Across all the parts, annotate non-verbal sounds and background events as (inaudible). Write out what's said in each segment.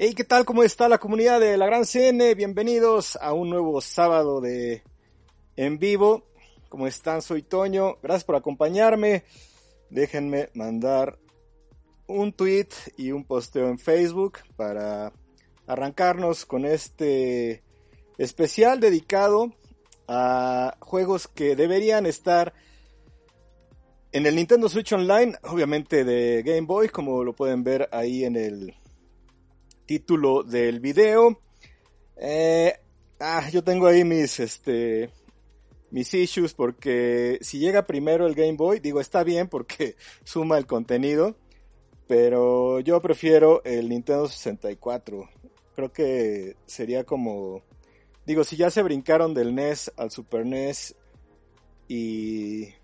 Hey, ¿qué tal? ¿Cómo está la comunidad de la Gran CN? Bienvenidos a un nuevo sábado de en vivo. ¿Cómo están? Soy Toño. Gracias por acompañarme. Déjenme mandar un tweet y un posteo en Facebook para arrancarnos con este especial dedicado a juegos que deberían estar en el Nintendo Switch Online, obviamente de Game Boy, como lo pueden ver ahí en el título del video. Eh, ah, yo tengo ahí mis, este, mis issues porque si llega primero el Game Boy, digo, está bien porque (laughs) suma el contenido, pero yo prefiero el Nintendo 64. Creo que sería como, digo, si ya se brincaron del NES al Super NES y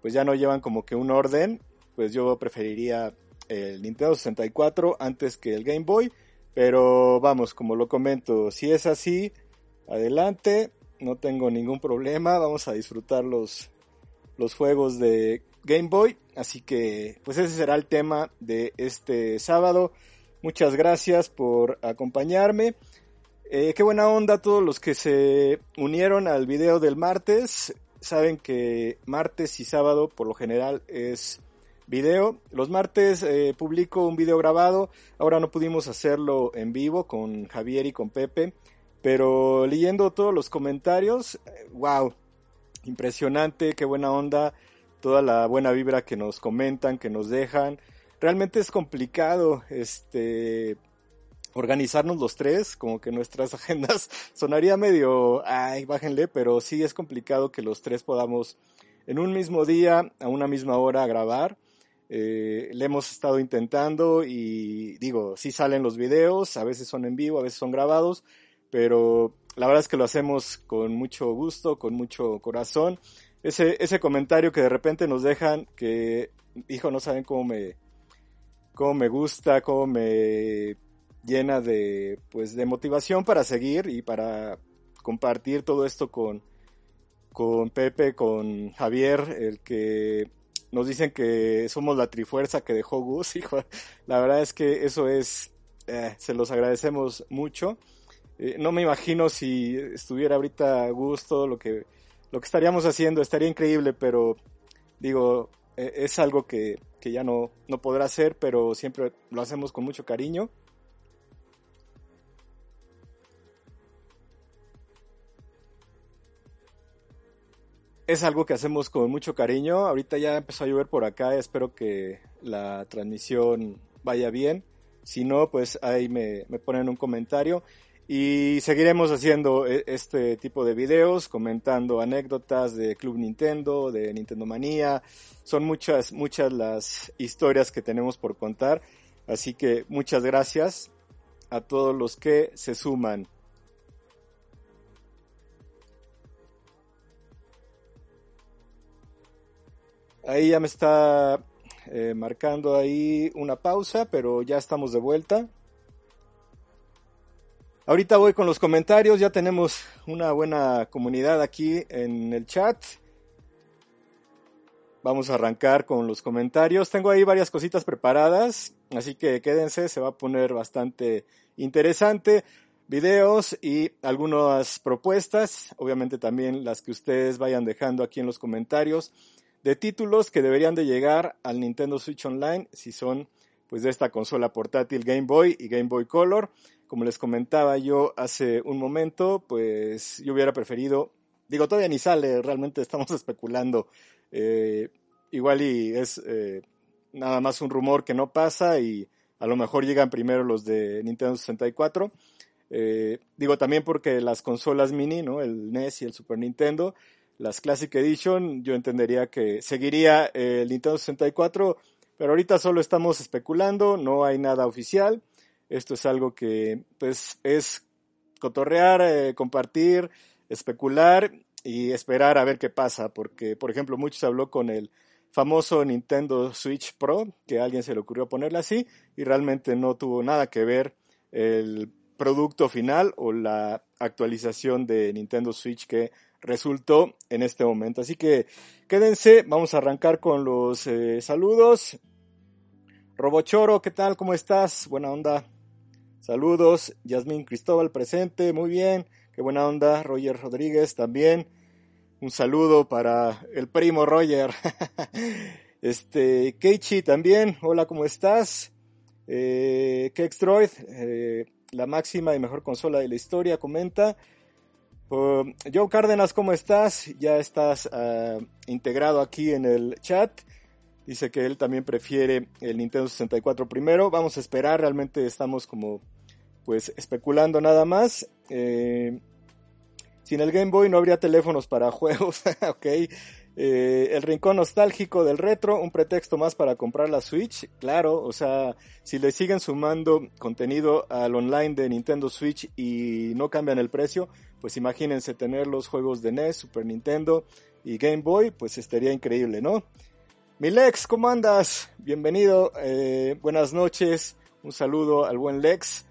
pues ya no llevan como que un orden, pues yo preferiría el Nintendo 64 antes que el Game Boy. Pero vamos, como lo comento, si es así, adelante, no tengo ningún problema, vamos a disfrutar los, los juegos de Game Boy. Así que, pues ese será el tema de este sábado. Muchas gracias por acompañarme. Eh, qué buena onda todos los que se unieron al video del martes. Saben que martes y sábado por lo general es video. Los martes eh, publico un video grabado. Ahora no pudimos hacerlo en vivo con Javier y con Pepe. Pero leyendo todos los comentarios, wow, eh, impresionante, qué buena onda, toda la buena vibra que nos comentan, que nos dejan. Realmente es complicado, este, organizarnos los tres, como que nuestras (laughs) agendas sonaría medio, ay, bájenle, pero sí es complicado que los tres podamos en un mismo día, a una misma hora grabar. Eh, le hemos estado intentando y digo, sí salen los videos, a veces son en vivo, a veces son grabados, pero la verdad es que lo hacemos con mucho gusto, con mucho corazón. Ese, ese comentario que de repente nos dejan, que, hijo, no saben cómo me, cómo me gusta, cómo me llena de, pues, de motivación para seguir y para compartir todo esto con, con Pepe, con Javier, el que nos dicen que somos la trifuerza que dejó Gus, (laughs) hijo. La verdad es que eso es, eh, se los agradecemos mucho. Eh, no me imagino si estuviera ahorita Gus todo lo que, lo que estaríamos haciendo, estaría increíble, pero digo, eh, es algo que, que ya no, no podrá hacer, pero siempre lo hacemos con mucho cariño. Es algo que hacemos con mucho cariño. Ahorita ya empezó a llover por acá, espero que la transmisión vaya bien. Si no, pues ahí me, ponen un comentario. Y seguiremos haciendo e, este tipo de videos, comentando anécdotas de Club Nintendo, de Nintendo Manía. Son muchas, muchas las historias que tenemos por contar. Así que muchas gracias a todos los que se suman. Ahí ya me está eh, marcando ahí una pausa, pero ya estamos de vuelta. Ahorita voy con los comentarios, ya tenemos una buena comunidad aquí en el chat. Vamos a arrancar con los comentarios. Tengo ahí varias cositas preparadas, así que quédense, se va a poner bastante interesante. Videos y algunas propuestas, obviamente también las que ustedes vayan dejando aquí en los comentarios de títulos que deberían de llegar al Nintendo Switch Online si son pues de esta consola portátil Game Boy y Game Boy Color. Como les comentaba yo hace un momento, pues yo hubiera preferido, digo, todavía ni sale, realmente estamos (laughs) especulando. Eh, igual y es eh, nada más un rumor que no pasa y a lo mejor llegan primero los de Nintendo 64. Eh, digo también porque las consolas mini, ¿no? El NES y el Super Nintendo, las Classic Edition, yo entendería que seguiría el Nintendo 64, pero ahorita solo estamos especulando, no hay nada oficial. Esto es algo que pues es cotorrear, eh, compartir, especular y esperar a ver qué pasa, porque por ejemplo muchos habló con el famoso Nintendo Switch Pro, que a alguien se le ocurrió ponerle así y realmente no tuvo nada que ver el producto final o la actualización de Nintendo Switch que resultó en este momento. Así que quédense, vamos a arrancar con los eh, saludos. Robochoro, ¿qué tal? ¿Cómo estás? Buena onda. Saludos. Yasmín Cristóbal presente, muy bien. Qué buena onda. Roger Rodríguez también. Un saludo para el primo Roger. (laughs) este, Keichi también. Hola, ¿cómo estás? Eh, Kextroid, eh, la máxima y mejor consola de la historia, comenta. Uh, Joe Cárdenas, ¿cómo estás? Ya estás uh, integrado aquí en el chat. Dice que él también prefiere el Nintendo 64 primero. Vamos a esperar, realmente estamos como pues especulando nada más. Eh, sin el Game Boy no habría teléfonos para (laughs) juegos, ok. Eh, el rincón nostálgico del retro, un pretexto más para comprar la Switch, claro, o sea, si le siguen sumando contenido al online de Nintendo Switch y no cambian el precio, pues imagínense tener los juegos de NES, Super Nintendo y Game Boy, pues estaría increíble, ¿no? Mi Lex, ¿cómo andas? Bienvenido, eh, buenas noches, un saludo al buen Lex,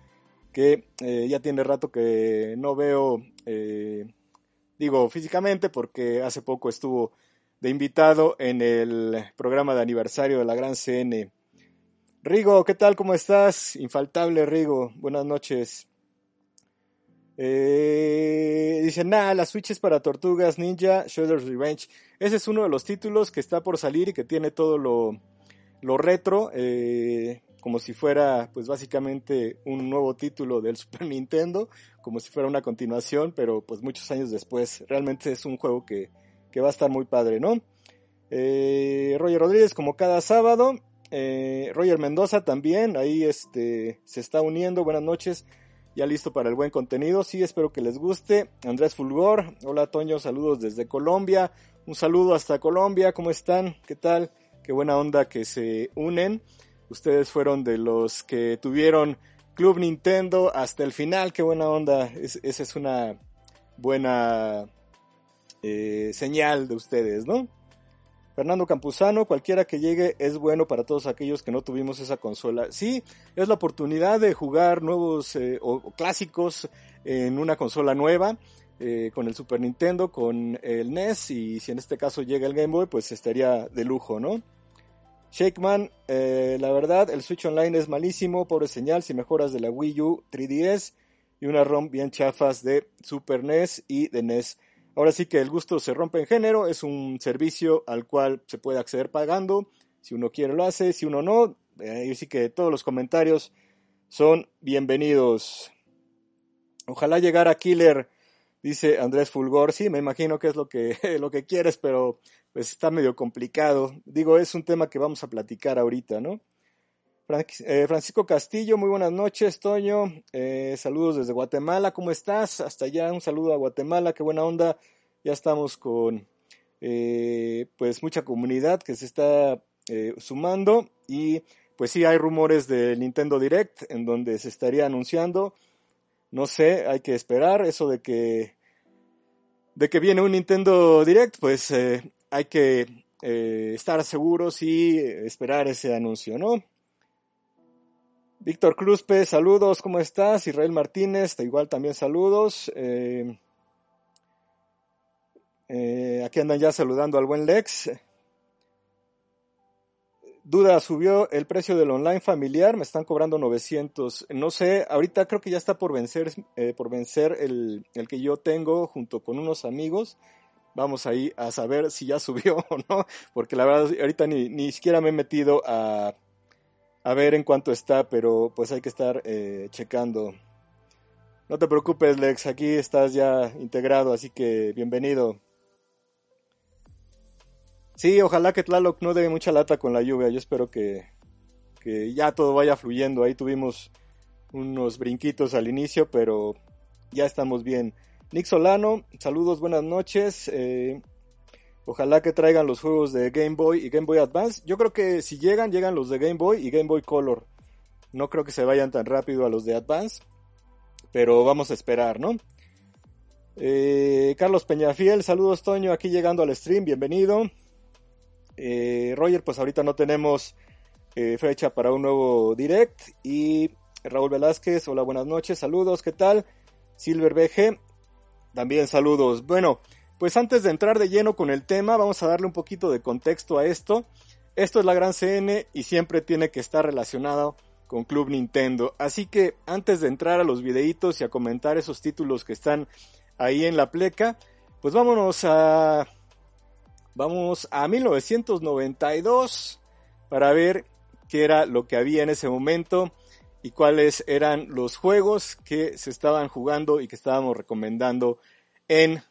que eh, ya tiene rato que no veo, digo físicamente, porque hace poco estuvo de invitado en el programa de aniversario de la Gran CN. Rigo, ¿qué tal? ¿Cómo estás? Infaltable Rigo, buenas noches. Eh, dice, nada, la Switch es para Tortugas Ninja, Shredder's Revenge. Ese es uno de los títulos que está por salir y que tiene todo lo, lo retro, eh, como si fuera, pues básicamente un nuevo título del (laughs) Super Nintendo, como si fuera una continuación, pero pues muchos años después. Realmente es un juego que, que va a estar muy padre, ¿no? Eh, Roger Rodríguez como cada sábado. Eh, Roger Mendoza también, ahí este, se está uniendo. Buenas noches, ya listo para el buen contenido. Sí, espero que les guste. Andrés Fulgor, hola Toño, saludos desde Colombia. Un saludo hasta Colombia, ¿cómo están? ¿Qué tal? Qué buena onda que se unen. Ustedes fueron de los que tuvieron Club Nintendo hasta el final, qué buena onda. esa es una buena eh, señal de ustedes, ¿no? Fernando Campuzano, cualquiera que llegue es bueno para todos aquellos que no tuvimos esa consola. Sí, es la oportunidad de jugar nuevos eh, o, clásicos en una consola nueva, eh, con el Super Nintendo, con el NES, y si en este caso llega el Game Boy, pues estaría de lujo, ¿no? Shakeman, la verdad, el Switch Online es malísimo, pobre señal, si mejoras de la Wii U 3DS y una ROM bien chafas de Super NES y de NES. Ahora sí que el gusto se rompe en género, es un servicio al cual se puede acceder pagando, si uno quiere lo hace, si uno no, eh, sí que todos los comentarios son bienvenidos. Ojalá llegara Killer, dice Andrés Fulgor, sí, me imagino que es lo que, (laughs) lo que quieres, pero pues está medio complicado. Digo, es un tema que vamos a platicar ahorita, ¿no? Eh, Francisco Castillo, muy buenas noches, Toño. Eh, saludos desde Guatemala, ¿cómo estás? Hasta allá, un saludo a Guatemala, qué buena onda. Ya estamos con eh, pues mucha comunidad que se está sumando y pues sí hay rumores de Nintendo Direct en donde se estaría anunciando. No sé, hay que esperar eso de que de que viene un Nintendo Direct, pues hay que estar seguros y esperar ese anuncio, ¿no? Víctor Cruzpe, saludos, ¿cómo estás? Israel Martínez, igual también saludos. Eh, eh, aquí andan ya saludando al buen Lex. Duda, subió el precio del online familiar, me están cobrando 900. No sé, ahorita creo que ya está por vencer, eh, por vencer el, el, que yo tengo junto con unos amigos. Vamos ahí a saber si ya (laughs) subió o no, porque la verdad ahorita ni, ni siquiera me he metido a, a ver en cuánto está, pero pues hay que estar eh, checando. No te preocupes, Lex, aquí estás ya integrado, así que bienvenido. Sí, ojalá que Tlaloc no dé mucha lata con la lluvia, yo espero que, que ya todo vaya fluyendo. Ahí tuvimos unos brinquitos al inicio, pero ya estamos bien. Nick Solano, saludos, buenas noches. Eh, ojalá que traigan los juegos de Game Boy y Game Boy Advance. Yo creo que si llegan, llegan los de Game Boy y Game Boy Color. No creo que se vayan tan rápido a los de Advance, pero vamos a esperar, ¿no? Eh, Carlos Peñafiel, saludos Toño, aquí llegando al stream, bienvenido. Eh, Roger, pues ahorita no tenemos eh, fecha para un nuevo direct. Y Raúl Velázquez, hola, buenas noches, saludos, ¿qué tal? Silver BG, también saludos. Bueno, pues antes de entrar de lleno con el tema, vamos a darle un poquito de contexto a esto. Esto es la gran CN y siempre tiene que estar relacionado con Club Nintendo. Así que antes de entrar a los videitos y a comentar esos títulos que están ahí en la pleca, pues vámonos a Vamos a 1992 para ver qué era lo que había en ese momento y cuáles eran los juegos que se estaban jugando y que estábamos recomendando en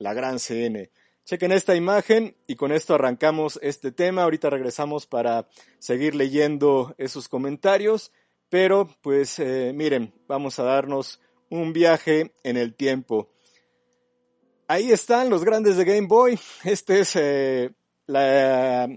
la Gran CN. Chequen esta imagen y con esto arrancamos este tema. Ahorita regresamos para seguir leyendo esos comentarios. Pero pues eh, miren, vamos a darnos un viaje en el tiempo. Ahí están los grandes de Game Boy. Esta es eh, la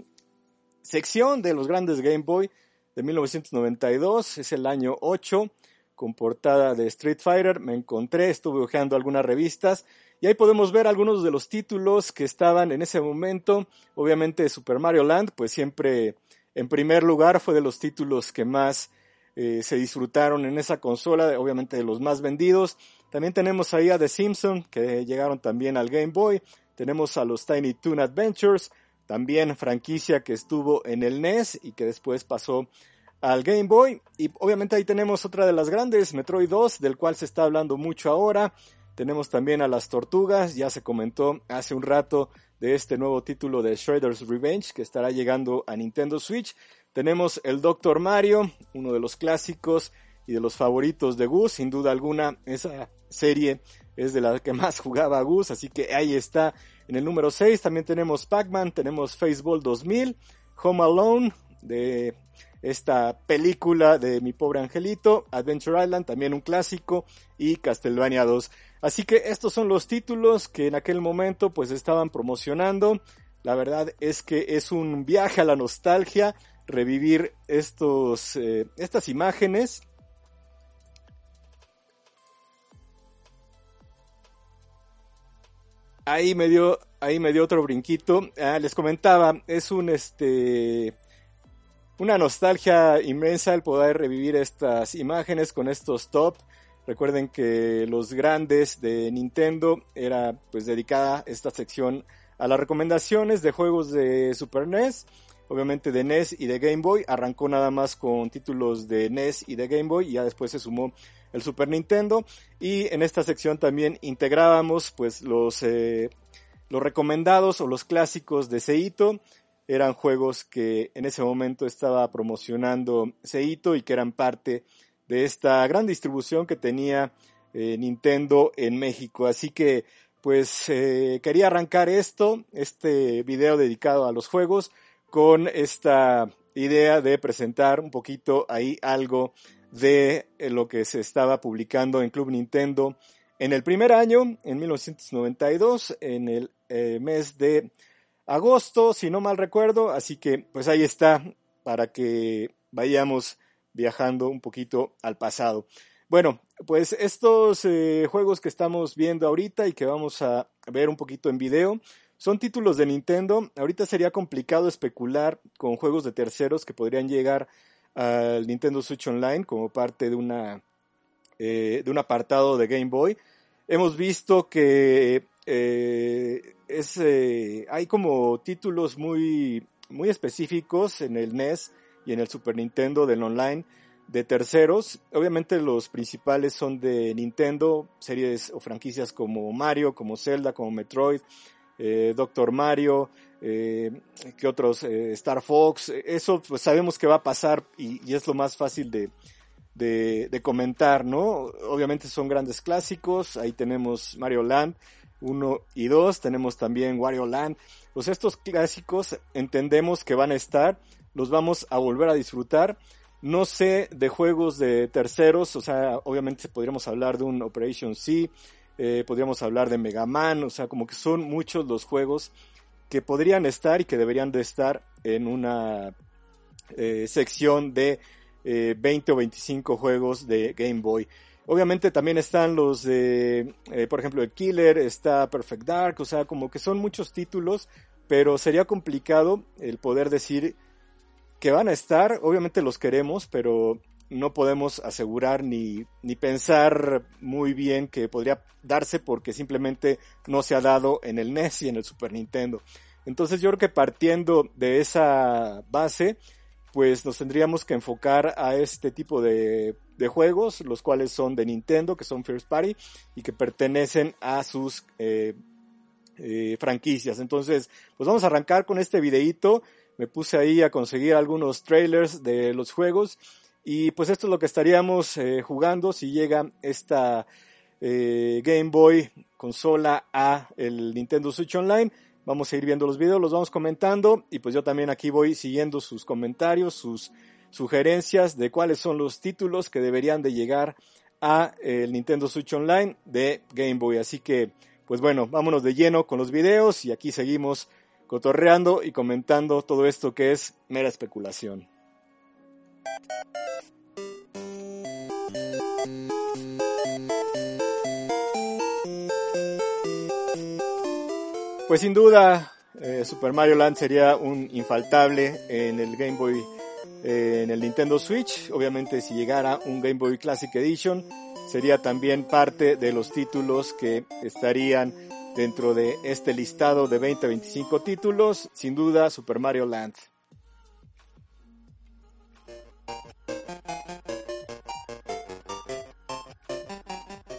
sección de los grandes Game Boy de 1992. Es el año 8 con portada de Street Fighter. Me encontré, estuve hojeando algunas revistas y ahí podemos ver algunos de los títulos que estaban en ese momento. Obviamente Super Mario Land, pues siempre en primer lugar fue de los títulos que más eh, se disfrutaron en esa consola, obviamente de los más vendidos. También tenemos ahí a The Simpsons, que llegaron también al Game Boy. Tenemos a los Tiny Toon Adventures, también franquicia que estuvo en el NES y que después pasó al Game Boy. Y obviamente ahí tenemos otra de las grandes, Metroid 2, del cual se está hablando mucho ahora. Tenemos también a las tortugas, ya se comentó hace un rato de este nuevo título de Shredder's Revenge que estará llegando a Nintendo Switch. Tenemos el Doctor Mario, uno de los clásicos y de los favoritos de Gus, sin duda alguna, esa serie es de la que más (laughs) jugaba Gus, así que ahí está en el número 6. También tenemos Pac-Man, tenemos Faceball 2000, Home Alone, de esta película de Mi Pobre Angelito, Adventure Island, también un clásico, y Castlevania 2. Así que estos son los títulos que en aquel momento pues estaban promocionando. La verdad es que es un viaje a la nostalgia, revivir estos, eh, estas imágenes ahí me dio, ahí me dio otro brinquito. Ah, les comentaba, es un este una nostalgia inmensa el poder revivir estas imágenes con estos top. Recuerden que los grandes de Nintendo era pues dedicada esta sección a las recomendaciones de juegos de Super NES, obviamente de NES y de Game Boy. Arrancó nada más con títulos de NES y de Game Boy y ya después se sumó el Super Nintendo y en esta sección también integrábamos pues los, eh, los recomendados o los clásicos de Seito. Eran juegos que en ese momento estaba promocionando Seito y que eran parte esta gran distribución que tenía eh, Nintendo en México. Así que pues eh, quería arrancar esto, este video dedicado a los juegos, con esta idea de presentar un poquito ahí algo de eh, lo que se estaba publicando en Club Nintendo en el primer año, en 1992, en el mes de agosto, si no mal recuerdo. Así que pues ahí está para que vayamos viajando un poquito al pasado. Bueno, pues estos eh, juegos que estamos viendo ahorita y que vamos a ver un poquito en video son títulos de Nintendo. Ahorita sería complicado especular con juegos de terceros que podrían llegar al Nintendo Switch Online como parte de una eh, de un apartado de Game Boy. Hemos visto que eh, hay como títulos muy, muy específicos en el NES y en el Super Nintendo del online. De terceros. Obviamente los principales son de Nintendo, series o franquicias como Mario, como Zelda, como Metroid, eh, Doctor Mario, eh, que otros, eh, Star Fox, eso pues sabemos que va a pasar y, es lo más fácil de, de, comentar, ¿no? Obviamente son grandes clásicos, ahí tenemos Mario Land 1 y 2, tenemos también Wario Land, pues estos clásicos entendemos que van a estar, los vamos a volver a disfrutar, No sé de juegos de terceros, o sea, obviamente podríamos hablar de un Operation C, eh, podríamos hablar de Mega Man, o sea, como que son muchos los juegos que podrían estar y que deberían de estar en una eh, sección de 20 o 25 juegos de Game Boy. Obviamente también están los de, por ejemplo, el Killer, está Perfect Dark, o sea, como que son muchos títulos, pero sería complicado el poder decir que van a estar, obviamente los queremos, pero no podemos asegurar ni, ni pensar muy bien que podría darse porque simplemente no se ha dado en el NES y en el Super Nintendo. Entonces yo creo que partiendo de esa base, pues nos tendríamos que enfocar a este tipo de, de juegos, los cuales son de Nintendo, que son First Party y que pertenecen a sus eh, eh, franquicias. Entonces, pues vamos a arrancar con este videíto me puse ahí a conseguir algunos trailers de los juegos y pues esto es lo que estaríamos eh, jugando si llega esta eh, Game Boy consola a el Nintendo Switch Online. Vamos a ir viendo los videos, los vamos comentando y pues yo también aquí voy siguiendo sus comentarios, sus sugerencias de cuáles son los títulos que deberían de llegar a el Nintendo Switch Online de Game Boy. Así que pues bueno, vámonos de lleno con los videos y aquí seguimos cotorreando y comentando todo esto que es mera especulación. Pues sin duda, eh, Super Mario Land sería un infaltable en el Game Boy, eh, en el Nintendo Switch. Obviamente si llegara un Game Boy Classic Edition, sería también parte de los títulos que estarían dentro de este listado de 20 25 títulos, sin duda Super Mario Land.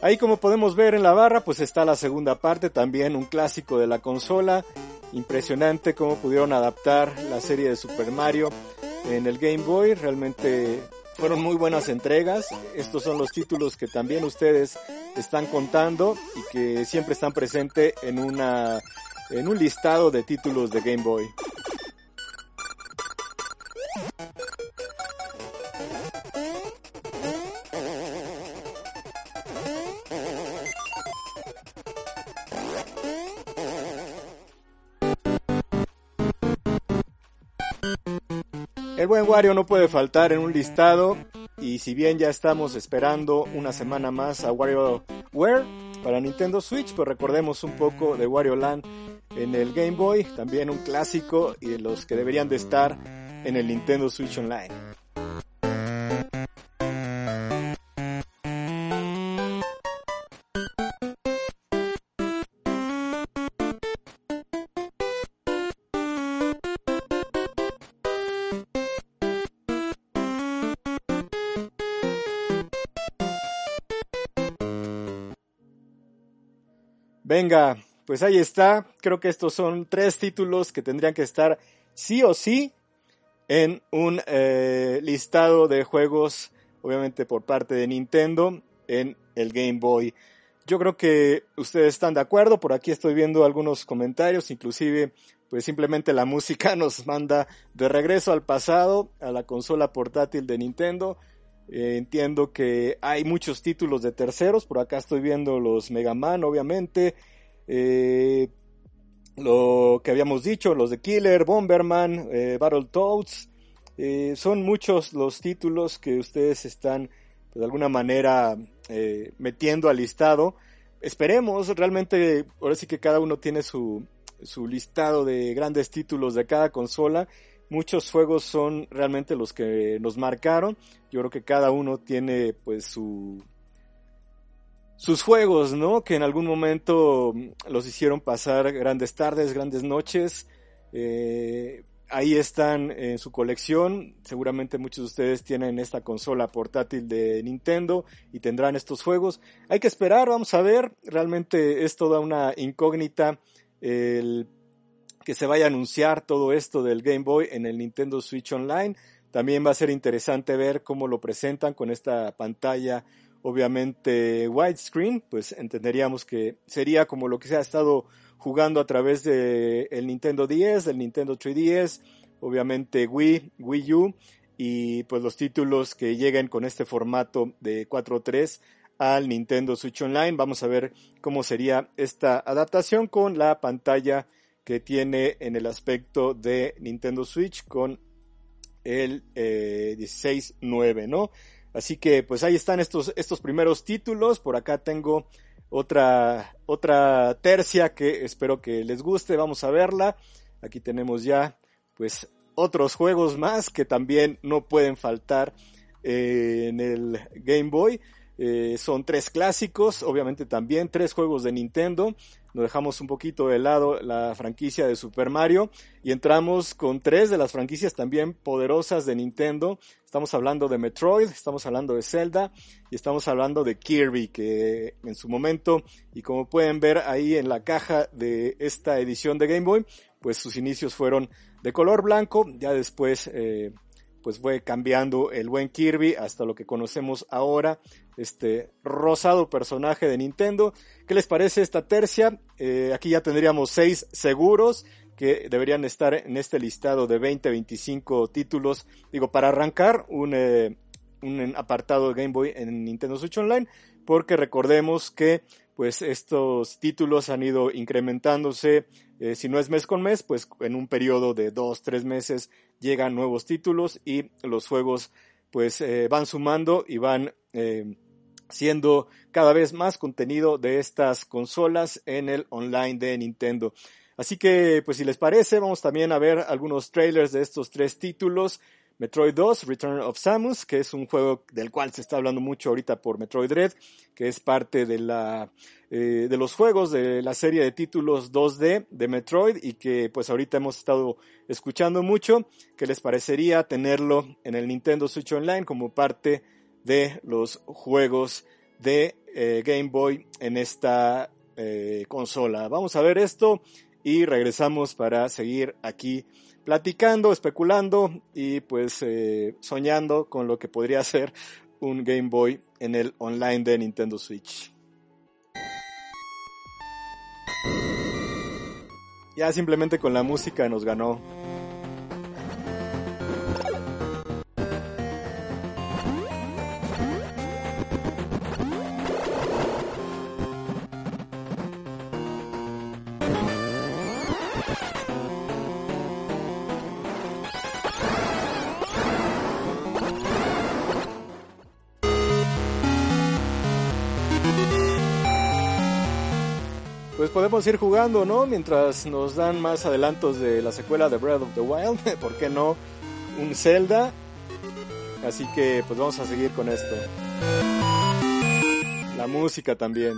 Ahí como podemos ver en la barra, pues está la segunda parte, también un clásico de la consola. Impresionante cómo pudieron adaptar la serie de Super Mario en el Game Boy. Realmente fueron muy buenas entregas. Estos son los títulos que también ustedes están contando y que siempre están presentes en una en un listado de títulos de Game Boy. El buen Wario no puede faltar en un listado y si bien ya estamos esperando una semana más a WarioWare para Nintendo Switch, pues recordemos un poco de Wario Land en el Game Boy, también un clásico y de los que deberían de estar en el Nintendo Switch Online. Venga, pues ahí está. Creo que estos son tres títulos que tendrían que estar sí o sí en un eh, listado de juegos, obviamente por parte de Nintendo, en el Game Boy. Yo creo que ustedes están de acuerdo. Por aquí estoy viendo algunos comentarios, inclusive pues simplemente la (laughs) música nos manda de regreso al pasado, a la consola portátil de Nintendo. Eh, entiendo que hay muchos títulos de terceros. Por acá estoy viendo los Mega Man, obviamente. Eh, lo que habíamos dicho, los de Killer, Bomberman, eh, Battletoads. Eh, son muchos los títulos que ustedes están pues, de alguna manera metiendo al listado. Esperemos, realmente, ahora sí que cada uno tiene su, su listado de grandes títulos de cada consola muchos juegos son realmente los que nos marcaron. Yo creo que cada uno tiene pues su sus juegos, ¿no? Que en algún momento los hicieron pasar grandes tardes, grandes noches. Eh, ahí están en su colección. Seguramente muchos de ustedes tienen esta consola portátil de Nintendo y tendrán estos juegos. Hay que esperar, vamos a ver. Realmente es toda una incógnita el que se vaya a anunciar todo esto del Game Boy en el Nintendo Switch Online. También va a ser interesante ver cómo lo presentan con esta pantalla obviamente widescreen, pues entenderíamos que sería como lo que se ha estado jugando a través de el Nintendo 10, del Nintendo 3DS, obviamente Wii, Wii U y pues los títulos que lleguen con este formato de 4.3 al Nintendo Switch Online. Vamos a ver cómo sería esta adaptación con la pantalla que tiene en el aspecto de Nintendo Switch con el eh, 16.9, ¿no? Así que pues ahí están estos, estos primeros títulos. Por acá tengo otra, otra tercia que espero que les guste. Vamos a verla. Aquí tenemos ya pues otros juegos más que también no pueden faltar eh, en el Game Boy. Eh, son tres clásicos, obviamente también tres juegos de Nintendo. Nos dejamos un poquito de lado la franquicia de Super Mario y entramos con tres de las franquicias también poderosas de Nintendo. Estamos hablando de Metroid, estamos hablando de Zelda y estamos hablando de Kirby, que en su momento, y como pueden ver ahí en la caja de esta edición de Game Boy, pues sus inicios fueron de color blanco, ya después eh, pues fue cambiando el buen Kirby hasta lo que conocemos ahora, este rosado personaje de Nintendo. ¿Qué les parece esta tercia? Eh, aquí ya tendríamos seis seguros que deberían estar en este listado de 20-25 títulos. Digo, para arrancar un, eh, un apartado de Game Boy en Nintendo Switch Online, porque recordemos que pues estos títulos han ido incrementándose, eh, si no es mes con mes, pues en un periodo de dos, tres meses llegan nuevos títulos y los juegos pues eh, van sumando y van eh, siendo cada vez más contenido de estas consolas en el online de Nintendo. Así que, pues si les parece, vamos también a ver algunos trailers de estos tres títulos. Metroid 2, Return of Samus, que es un juego del cual se está hablando mucho ahorita por Metroid Dread, que es parte de la eh, de los juegos de la serie de títulos 2D de Metroid y que pues ahorita hemos estado escuchando mucho. ¿Qué les parecería tenerlo en el Nintendo Switch Online como parte de los juegos de eh, Game Boy en esta eh, consola? Vamos a ver esto y regresamos para seguir aquí platicando, especulando y pues eh, soñando con lo que podría ser un Game Boy en el online de Nintendo Switch. Ya simplemente con la música nos ganó. Pues podemos ir jugando, ¿no? Mientras nos dan más adelantos de la secuela de Breath of the Wild, (laughs) ¿por qué no? Un Zelda. Así que pues vamos a seguir con esto. La música también.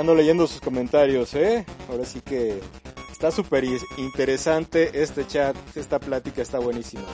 Ando leyendo sus comentarios, ¿eh? Ahora sí que está súper interesante este chat, esta plática está buenísima.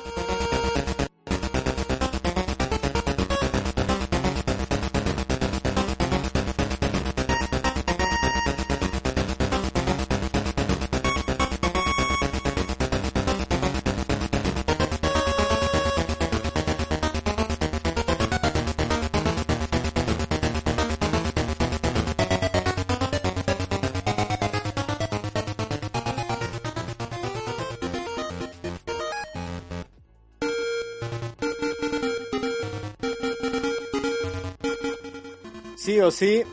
O sí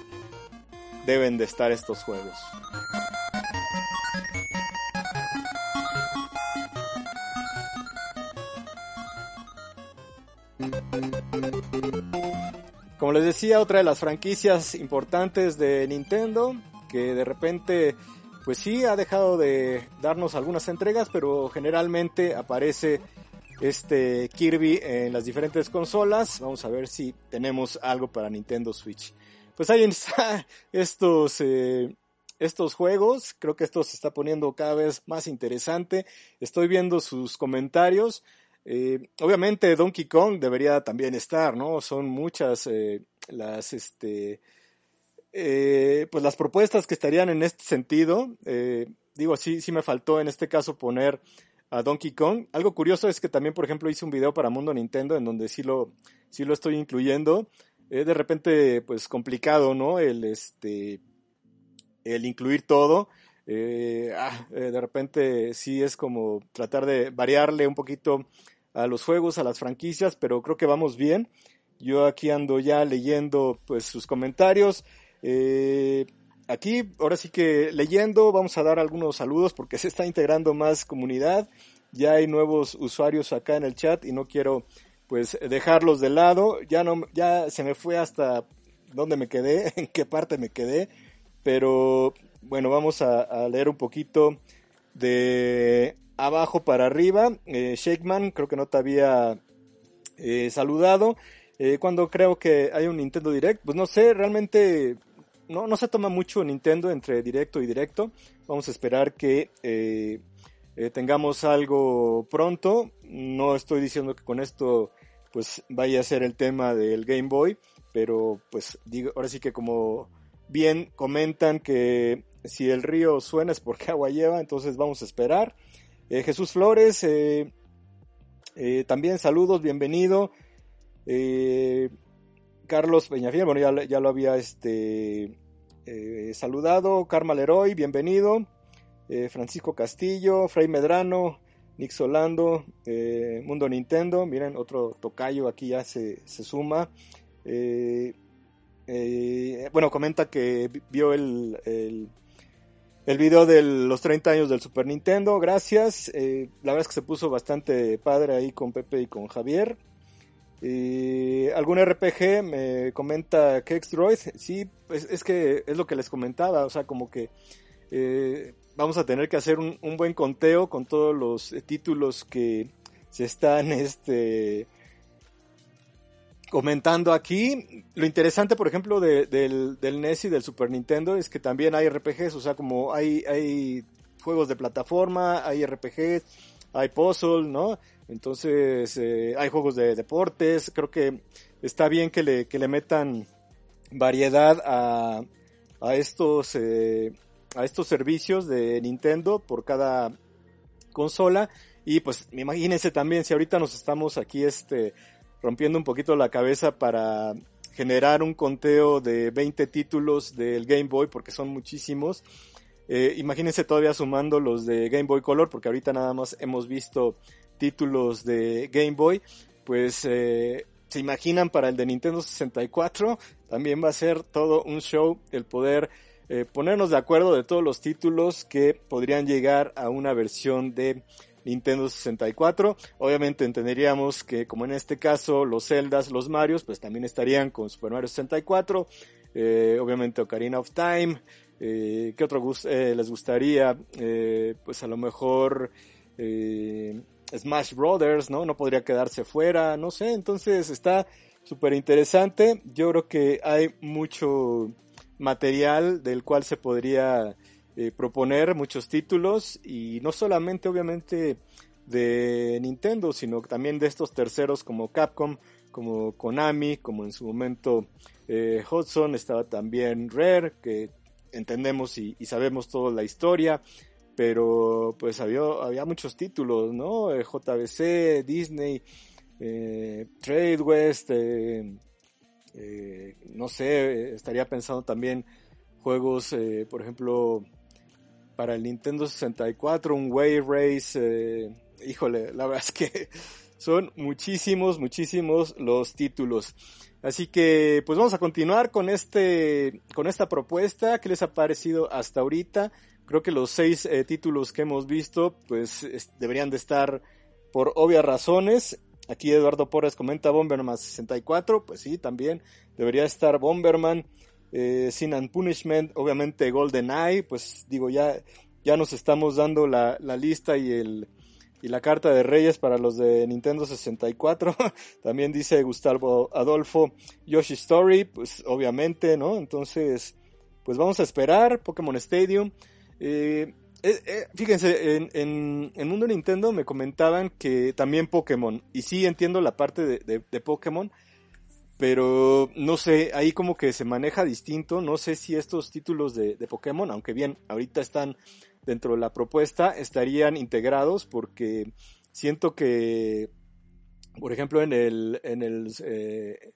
deben de estar estos juegos. Como les decía, otra de las franquicias importantes de Nintendo, que de repente, pues sí, ha dejado de darnos algunas entregas, pero generalmente aparece este Kirby en las diferentes consolas. Vamos a ver si tenemos algo para Nintendo Switch pues ahí está (laughs) estos, eh, estos juegos. Creo que esto se está poniendo cada vez más interesante. Estoy viendo sus comentarios. Eh, obviamente Donkey Kong debería también estar, ¿no? Son muchas eh, las, este, pues las propuestas que estarían en este sentido. digo, sí, sí me faltó en este caso poner a Donkey Kong. Algo curioso es que también, por ejemplo, hice un video para Mundo Nintendo en donde sí lo, sí lo estoy incluyendo. Es de repente, pues complicado, ¿no? El, este, el incluir todo. Eh, ah, eh, de repente sí es como tratar de variarle un poquito a los juegos, a las franquicias, pero creo que vamos bien. Yo aquí ando ya leyendo pues sus comentarios. Eh, aquí, ahora sí que leyendo, vamos a dar algunos saludos porque (laughs) se está integrando más comunidad. Ya hay nuevos usuarios acá en el chat y no quiero pues dejarlos de lado. Ya no, ya se me fue hasta dónde me quedé, (laughs) en qué parte me quedé. Pero bueno, vamos a, leer un poquito de abajo para arriba. Eh, Shakeman, creo que no te había eh, saludado. Eh, cuando creo que hay un Nintendo Direct, pues no sé, realmente no, no se toma mucho Nintendo entre directo y directo. Vamos a esperar que eh, tengamos algo pronto. No estoy diciendo que con esto pues vaya a ser el tema del Game Boy, pero pues digo, ahora sí que como bien comentan que si el río suena es porque (laughs) agua lleva, entonces vamos a esperar. Eh, Jesús Flores, también saludos, bienvenido. Carlos Peñafiel, bueno, ya, ya lo había este, eh, saludado. Karma Leroy, bienvenido. Eh, Francisco Castillo, Frey Medrano, Nick Solando, eh, Mundo Nintendo, miren, otro tocayo aquí ya se, se suma. bueno, comenta que vio el, el, el, video de los 30 años del Super Nintendo, gracias. la verdad es que se puso bastante padre ahí con Pepe y con Javier. Algún RPG me comenta que Droid, sí, pues es que es lo que les comentaba, o sea, como que eh, vamos a tener que hacer un, buen conteo con todos los eh, títulos que se están (laughs) este, comentando aquí. Lo interesante, por ejemplo, del, del NES y del Super Nintendo es que también hay RPGs, o sea, como hay, hay juegos de plataforma, hay RPGs, hay puzzle, ¿no? Entonces, eh, hay juegos de deportes, creo que está bien que le, que le metan variedad a, a estos, eh, a estos servicios de Nintendo por cada consola. Y pues imagínense también si ahorita nos estamos aquí este, rompiendo un poquito la cabeza para generar un conteo de 20 títulos del Game Boy, porque son muchísimos. Eh, imagínense todavía sumando los de Game Boy Color, porque ahorita nada más hemos visto títulos de Game Boy, pues eh, se imaginan para el de Nintendo 64, también va a ser todo un show el poder eh, ponernos de acuerdo de todos los títulos que podrían llegar a una versión de Nintendo 64. Obviamente entenderíamos que como en este caso los Zeldas, los Marios, pues también estarían con Super Mario 64. Eh, obviamente Ocarina of Time. Eh, ¿Qué otro les gustaría? pues a lo mejor Smash Brothers, ¿no? No podría quedarse fuera, no sé, entonces está súper interesante. Yo creo que hay mucho material del cual se podría eh, proponer muchos títulos y no solamente obviamente de Nintendo, sino también de estos terceros como Capcom, como Konami, como en su momento eh, Hudson, estaba también Rare, que entendemos y, sabemos toda la historia pero pues había, había muchos títulos, ¿no? Eh, JBC, Disney, eh, Trade West, eh, no sé, estaría pensando también juegos, por ejemplo, para el Nintendo 64, un Wave Race, híjole, la (laughs) verdad es que son muchísimos, muchísimos los títulos. Así que, pues vamos a continuar con este, con esta propuesta. ¿Qué les ha parecido hasta ahorita? Creo que los seis eh, títulos que hemos visto, pues deberían de estar por obvias razones. Aquí Eduardo Porras comenta Bomberman 64, pues sí, también debería estar Bomberman, eh, Sin and Punishment, obviamente Golden Eye, pues digo, ya, ya nos estamos dando la, la lista y el, y la carta de Reyes para los de Nintendo 64. (laughs) También dice Gustavo Adolfo Yoshi Story, pues obviamente, ¿no? Entonces, pues vamos a esperar Pokémon Stadium. Eh, eh, eh, fíjense, en, en, Mundo Nintendo me comentaban que también Pokémon, y sí entiendo la parte de, Pokémon, pero no sé, ahí como que se maneja distinto, no sé si estos títulos de, Pokémon, aunque bien, ahorita están dentro de la propuesta estarían integrados porque siento que, por ejemplo, en el, en el, eh,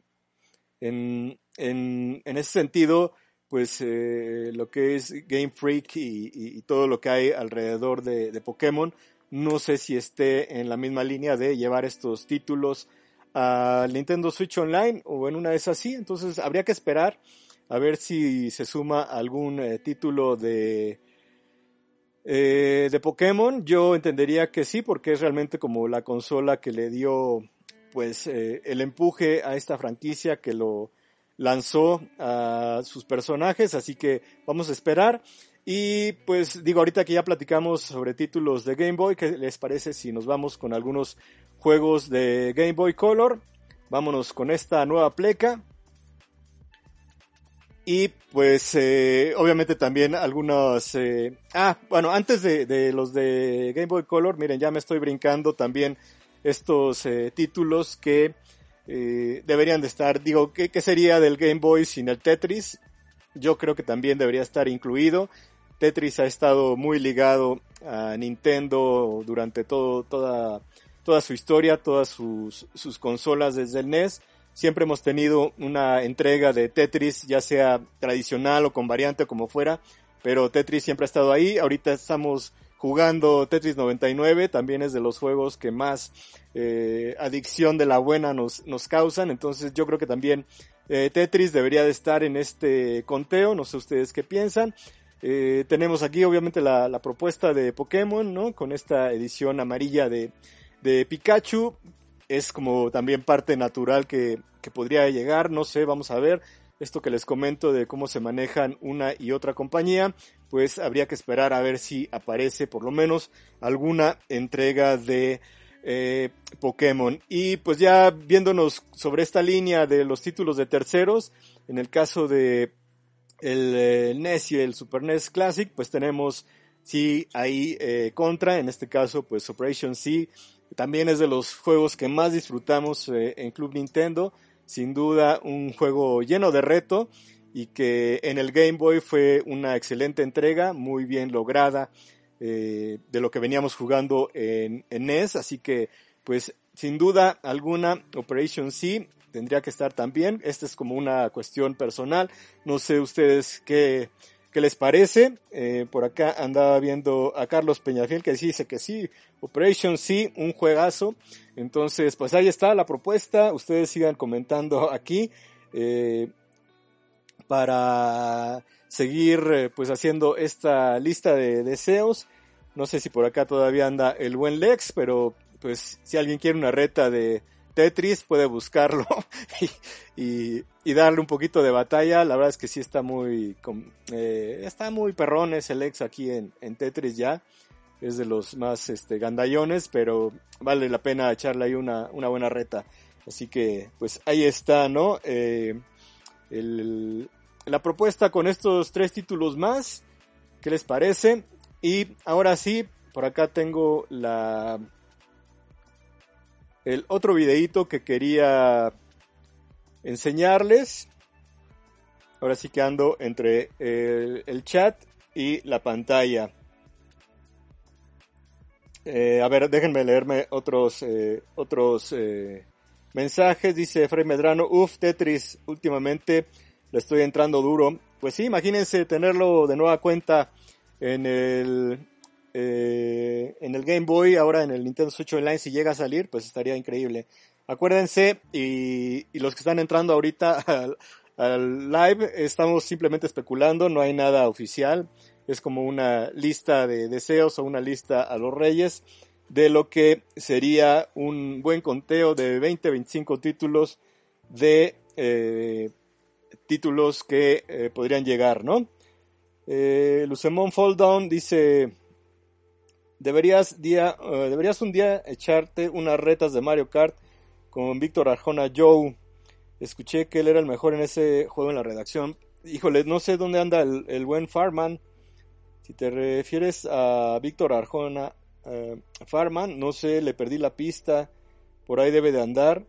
en, en, ese sentido, pues eh, lo que es Game Freak y, todo lo que hay alrededor de, de, Pokémon, no sé si esté en la misma línea de llevar estos títulos a Nintendo Switch Online o en una vez así, entonces habría que esperar a ver si se suma algún eh, título de, eh, de Pokémon. Yo entendería que sí, porque es realmente como la consola que le dio pues eh, el empuje a esta franquicia que lo lanzó a sus personajes, así que vamos a esperar. Y pues digo, ahorita que ya platicamos sobre títulos de Game Boy, ¿qué les parece si nos vamos con algunos juegos de Game Boy Color? Vámonos con esta nueva pleca. Y pues eh, obviamente también algunos... Eh, ah, bueno, antes de, los de Game Boy Color, miren, ya me estoy brincando también estos eh, títulos que eh, deberían de estar. Digo, ¿qué, ¿qué, sería del Game Boy sin el Tetris? Yo creo que también debería estar incluido. Tetris ha estado muy ligado a Nintendo durante todo, toda, toda su historia, todas sus, sus consolas desde el NES Siempre hemos tenido una entrega de Tetris, ya sea tradicional o con variante como fuera, pero Tetris siempre ha estado ahí. Ahorita estamos jugando Tetris 99, también es de los juegos que más eh, adicción de la buena nos, nos causan, entonces yo creo que también eh, Tetris debería de estar en este conteo, no sé ustedes qué piensan. Eh, tenemos aquí obviamente la, la, propuesta de Pokémon, ¿no? Con esta edición amarilla de, de Pikachu, es como también parte natural que, que podría llegar, no sé, vamos a ver esto que les comento de cómo se manejan una y otra compañía, pues habría que esperar a ver si aparece por lo menos alguna entrega de eh, Pokémon. Y pues ya viéndonos sobre esta línea de los títulos de terceros, en el caso de el, eh, NES y el Super NES Classic, pues tenemos sí ahí eh, contra, en este caso pues Operation C también es de los juegos que más disfrutamos eh, en Club Nintendo. Sin duda un juego lleno de reto y que en el Game Boy fue una excelente entrega, muy bien lograda eh, de lo que veníamos jugando en, en NES. Así que pues sin duda alguna Operation C tendría que estar también. Esta es como una cuestión personal. No sé ustedes qué, ¿Qué les parece? Eh, por acá andaba viendo a Carlos Peñafiel que dice que sí, Operation sí, un juegazo. Entonces, pues ahí está la propuesta. Ustedes sigan comentando aquí eh, para seguir eh, pues haciendo esta lista de deseos. No sé si por acá todavía anda el buen Lex, pero pues si alguien quiere una reta de Tetris, puede buscarlo (laughs) y, darle un poquito de batalla. La verdad es que sí está muy, eh, está muy perrón ese Lex aquí en, en, Tetris ya. Es de los más este, gandallones, pero vale la pena echarle ahí una, buena reta. Así que, pues ahí está, ¿no? Eh, la propuesta con estos tres títulos más. ¿Qué les parece? Y ahora sí, por acá tengo la, el otro videito que quería enseñarles. Ahora sí que ando entre el, chat y la pantalla. Eh, a ver, déjenme leerme otros, eh, otros eh, mensajes. Dice Frey Medrano, uff, Tetris, últimamente le estoy entrando duro. Pues sí, imagínense tenerlo de nueva cuenta en el, eh, en el Game Boy, ahora en el Nintendo Switch Online, si llega a salir, pues estaría increíble. Acuérdense, y, los que están entrando ahorita (laughs) al, live, estamos simplemente especulando, no hay nada oficial, es como una lista de deseos o una lista a los reyes de lo que sería un buen conteo de 20, 25 títulos de eh, títulos que eh, podrían llegar, ¿no? Eh, Lucemon Fall Down dice, Deberías, día, eh, deberías un día echarte unas retas de Mario Kart con Víctor Arjona Joe. Escuché que él era el mejor en ese juego en la redacción. Híjole, no sé dónde anda el, buen Farman. Si te refieres a Víctor Arjona eh, Farman, no sé, le perdí la pista. Por ahí debe de andar.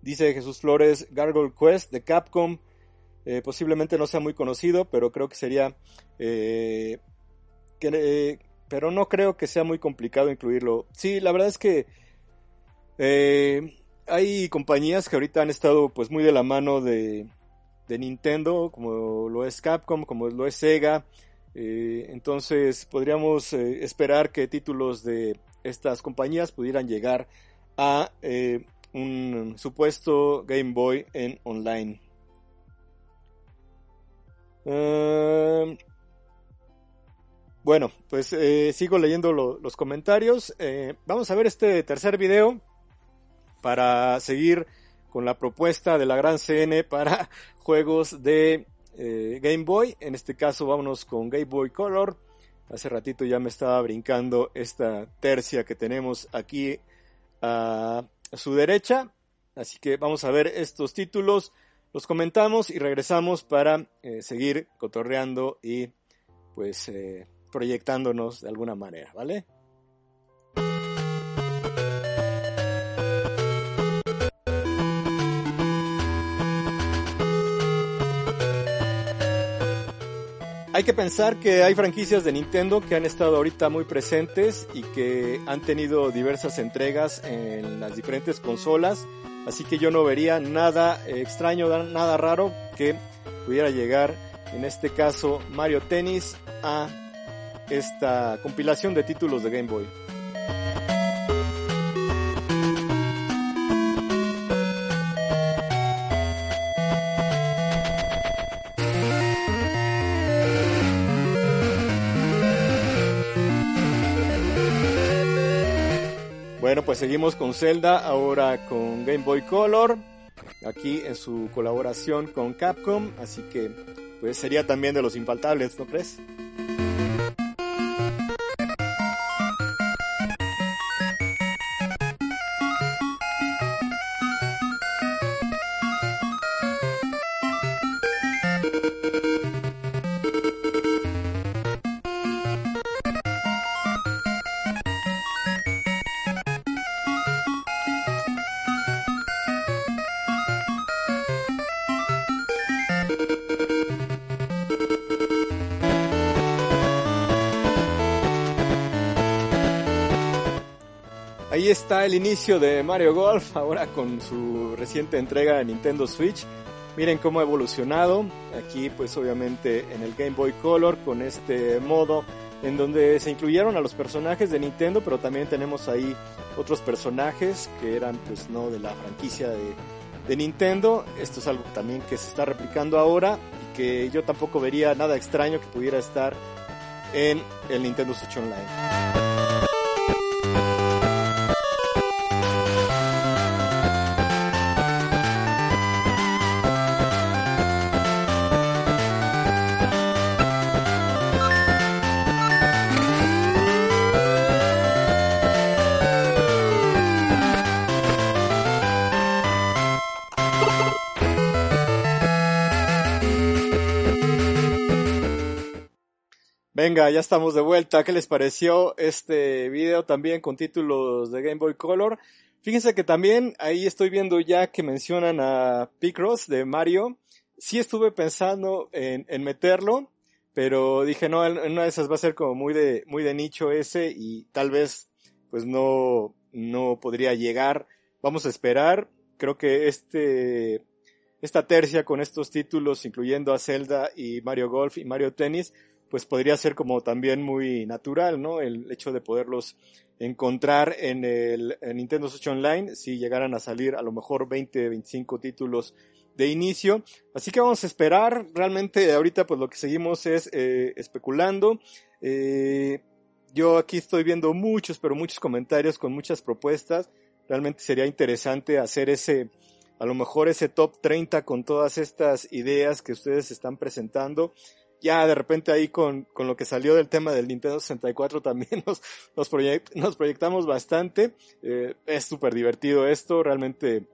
Dice Jesús Flores, Gargoyle Quest de Capcom. Eh, posiblemente no sea muy conocido, pero creo que sería que, pero no creo que sea muy complicado incluirlo. Sí, la verdad es que eh, hay compañías que ahorita han estado pues muy de la mano de, de Nintendo, como lo es Capcom, como lo es Sega. Eh, entonces podríamos eh, esperar que títulos de estas compañías pudieran llegar a un supuesto Game Boy en online. Bueno, pues eh, sigo leyendo los comentarios. Eh, vamos a ver este tercer video para seguir con la propuesta de la gran CN para (laughs) juegos de eh, Game Boy. En este caso vámonos con Game Boy Color. Hace ratito ya me estaba brincando esta tercia que tenemos aquí a su derecha. Así que vamos a ver estos títulos, los comentamos y regresamos para seguir cotorreando y pues proyectándonos de alguna manera, ¿vale? Hay que pensar que hay franquicias de Nintendo que han estado ahorita muy presentes y que han tenido diversas entregas en las diferentes consolas, así que yo no vería nada extraño, nada raro que pudiera llegar, en este caso Mario Tennis, a esta compilación de títulos de Game Boy. Bueno, pues seguimos con Zelda, ahora con Game Boy Color, aquí en su colaboración con Capcom, así que pues sería también de los infaltables, ¿no crees? Ahí está el inicio de Mario Golf, ahora con su reciente entrega de Nintendo Switch. Miren cómo ha evolucionado. Aquí pues obviamente en el Game Boy Color con este modo en donde se incluyeron a los personajes de Nintendo, pero también tenemos ahí otros personajes que eran pues no de la franquicia de, de Nintendo. Esto es algo también que se está replicando ahora y que yo tampoco vería nada extraño que pudiera estar en el Nintendo Switch Online. Venga, ya estamos de vuelta. ¿Qué les pareció este video también con títulos de Game Boy Color? Fíjense que también ahí estoy viendo ya que mencionan a Picross de Mario. Sí estuve pensando en, meterlo, pero dije no, en una de esas va a ser como muy de, muy de nicho ese y tal vez pues no, no podría llegar. Vamos a esperar. Creo que este, esta tercia con estos títulos, incluyendo a Zelda y Mario Golf y Mario Tennis, pues podría ser como también muy natural, ¿no? El hecho de poderlos encontrar en el Nintendo Switch Online si llegaran a salir a lo mejor 20, 25 títulos de inicio. Así que vamos a esperar. Realmente ahorita pues lo que seguimos es eh, especulando. Eh, yo aquí estoy viendo muchos, pero muchos comentarios con muchas propuestas. Realmente sería interesante hacer ese, a lo mejor ese top 30 con todas estas ideas que ustedes están presentando ya de repente ahí con, con lo que salió del tema del Nintendo 64 también (laughs) nos, nos, nos proyectamos bastante. Eh, es súper divertido esto, realmente,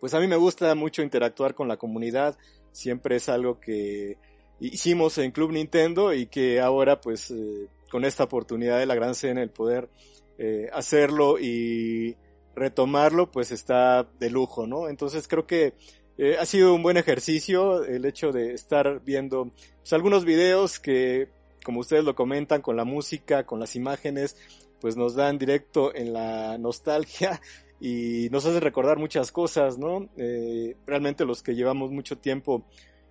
pues a mí me gusta mucho interactuar con la comunidad, siempre es algo que hicimos en Club Nintendo y que ahora pues eh, con esta oportunidad de la gran cena, el poder eh, hacerlo y retomarlo, pues está de lujo, ¿no? Entonces creo que eh, ha sido un buen ejercicio el hecho de estar viendo pues, algunos videos que como ustedes lo comentan, con la música, con las imágenes, pues nos dan directo en la nostalgia y nos hace recordar muchas cosas, ¿no? Eh, realmente los que llevamos mucho tiempo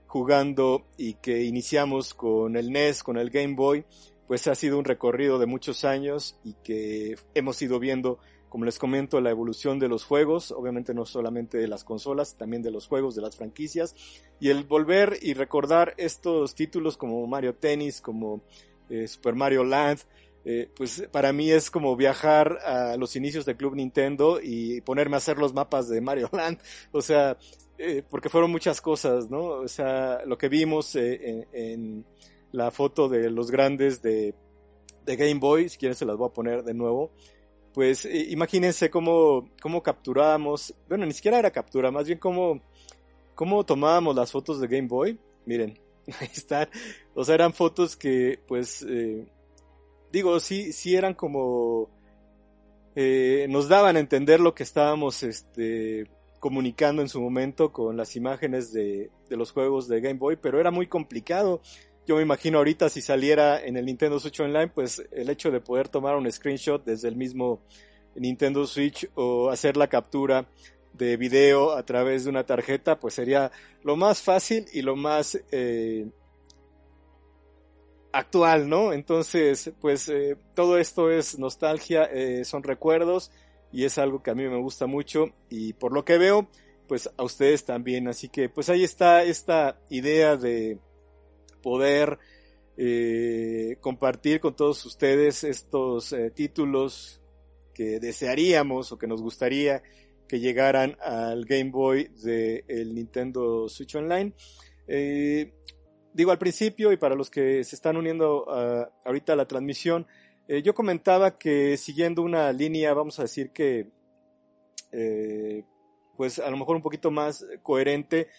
jugando y que iniciamos con el NES, con el Game Boy, pues ha sido un recorrido de muchos años y que hemos ido viendo como les comento, la evolución de los juegos, obviamente no solamente de las consolas, también de los juegos, de las franquicias, y el volver y recordar estos títulos como Mario Tennis, como eh, Super Mario Land, eh, pues para mí es como viajar a los inicios del Club Nintendo y ponerme a hacer los mapas de Mario Land, o sea, eh, porque fueron muchas cosas, ¿no? O sea, lo que vimos en, en, la foto de los grandes de, de Game Boy, si quieren se las voy a poner de nuevo, pues imagínense cómo, cómo capturábamos, bueno, ni siquiera era captura, más bien cómo, cómo tomábamos las fotos de Game Boy. Miren, (laughs) ahí están. O sea, eran fotos que, pues, eh, digo, sí, sí eran como, eh, nos daban a entender lo que estábamos, este, comunicando en su momento con las imágenes de, de los juegos de Game Boy, pero era muy complicado yo me imagino ahorita si saliera en el Nintendo Switch Online, pues el hecho de poder tomar un screenshot desde el mismo Nintendo Switch o hacer la captura de video a través de una tarjeta, pues sería lo más fácil y lo más eh, actual, ¿no? Entonces, pues eh, todo esto es nostalgia, eh, son recuerdos y es algo que a mí me gusta mucho y por lo que veo, pues a ustedes también. Así que, pues ahí está esta idea de poder eh, compartir con todos ustedes estos eh, títulos que desearíamos o que nos gustaría que llegaran al Game Boy del Nintendo Switch Online. Eh, digo al principio y para los que se están uniendo ahorita a la transmisión, yo comentaba que siguiendo una línea, vamos a decir que, pues a lo mejor un poquito más coherente,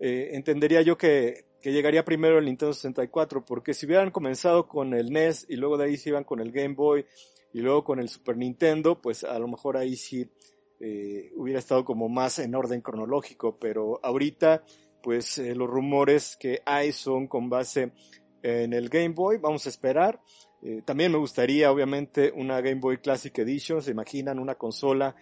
entendería yo que que llegaría primero el Nintendo 64, porque si hubieran comenzado con el NES y luego de ahí se iban con el Game Boy y luego con el Super Nintendo, pues a lo mejor ahí sí eh, hubiera estado como más en orden cronológico, pero ahorita pues eh, los rumores que hay son con base en el Game Boy, vamos a esperar. Eh, también me gustaría obviamente una Game Boy Classic Edition, se imaginan una consola,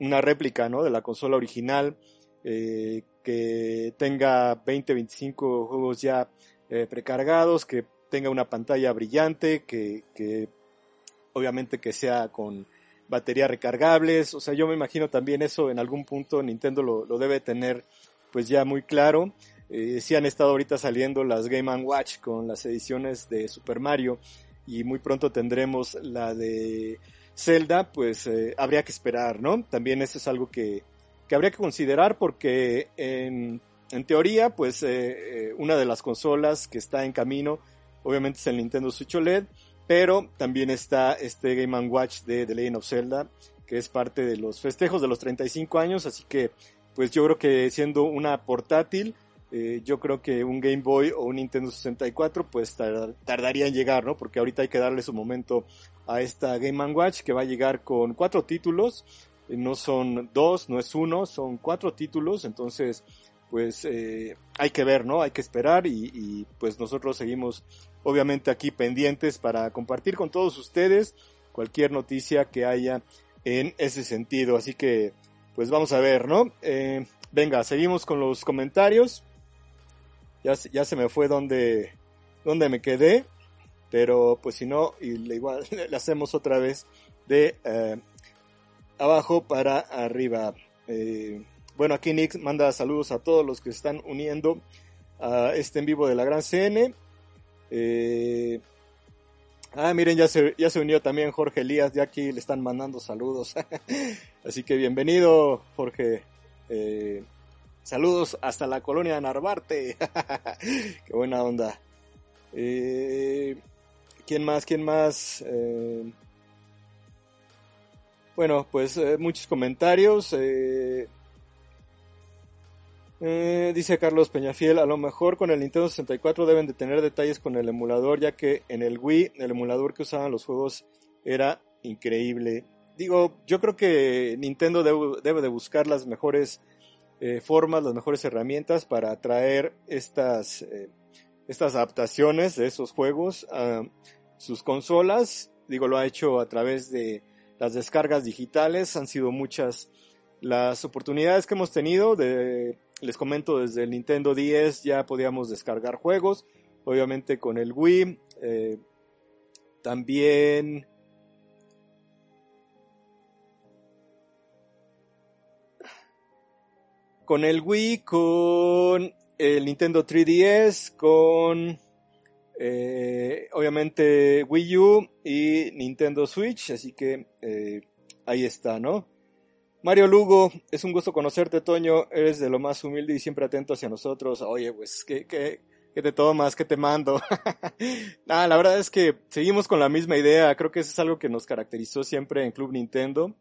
una réplica ¿no? de la consola original, eh, que tenga 20, 25 juegos ya eh, precargados, que tenga una pantalla brillante, que, que obviamente que sea con baterías recargables, o sea, yo me imagino también eso en algún punto Nintendo lo, debe tener pues ya muy claro. Eh, sí han estado ahorita saliendo las Game Watch con las ediciones de Super Mario y muy pronto tendremos la de Zelda, pues eh, habría que esperar, ¿no? También eso es algo que, que habría que considerar porque en, en teoría, pues eh, eh, una de las consolas que está en camino, obviamente es el Nintendo Switch OLED, pero también está este Game Watch de The Legend of Zelda, que es parte de los festejos de los 35 años, así que pues yo creo que siendo una portátil, eh, yo creo que un Game Boy o un Nintendo 64 pues tardaría en llegar, ¿no? Porque ahorita hay que darle su momento a esta Game Watch que va a llegar con cuatro títulos, no son dos, no es uno, son cuatro títulos, entonces pues eh, hay que ver, ¿no? Hay que esperar y, pues nosotros seguimos obviamente aquí pendientes para compartir con todos ustedes cualquier noticia que haya en ese sentido. Así que pues vamos a ver, ¿no? Eh, venga, seguimos con los comentarios. Ya, ya se me fue donde, donde me quedé, pero pues si no, y igual (laughs) le hacemos otra vez de eh, abajo para arriba. Eh, bueno, aquí Nick manda saludos a todos los que se están uniendo a este en vivo de la Gran CN. Eh, ah, miren, ya se, ya se unió también Jorge Elías, de aquí le están mandando saludos. (laughs) Así que bienvenido, Jorge. Eh, saludos hasta la colonia Narvarte. (laughs) Qué buena onda. ¿Quién más? ¿Quién más? Bueno, pues eh, muchos comentarios. Eh, eh, dice Carlos Peñafiel, a lo mejor con el Nintendo 64 deben de tener detalles con el emulador, ya que en el Wii el emulador que usaban los juegos era increíble. Digo, yo creo que Nintendo debe, de buscar las mejores formas, las mejores herramientas para traer estas estas adaptaciones de esos juegos a sus consolas. Digo, lo ha hecho a través de las descargas digitales. Han sido muchas las oportunidades que hemos tenido. Les comento, desde el Nintendo 10 ya podíamos descargar juegos. Obviamente con el Wii. Eh, también con el Wii, con el Nintendo 3DS, con eh, obviamente Wii U y Nintendo Switch, así que eh, ahí está, ¿no? Mario Lugo, es un gusto conocerte, Toño, eres de lo más humilde y siempre atento hacia nosotros. Oye, pues, ¿qué, qué, qué te tomas? ¿Qué te mando? (laughs) Nada, la verdad es que seguimos con la misma idea, creo que eso es algo que nos caracterizó siempre en Club Nintendo,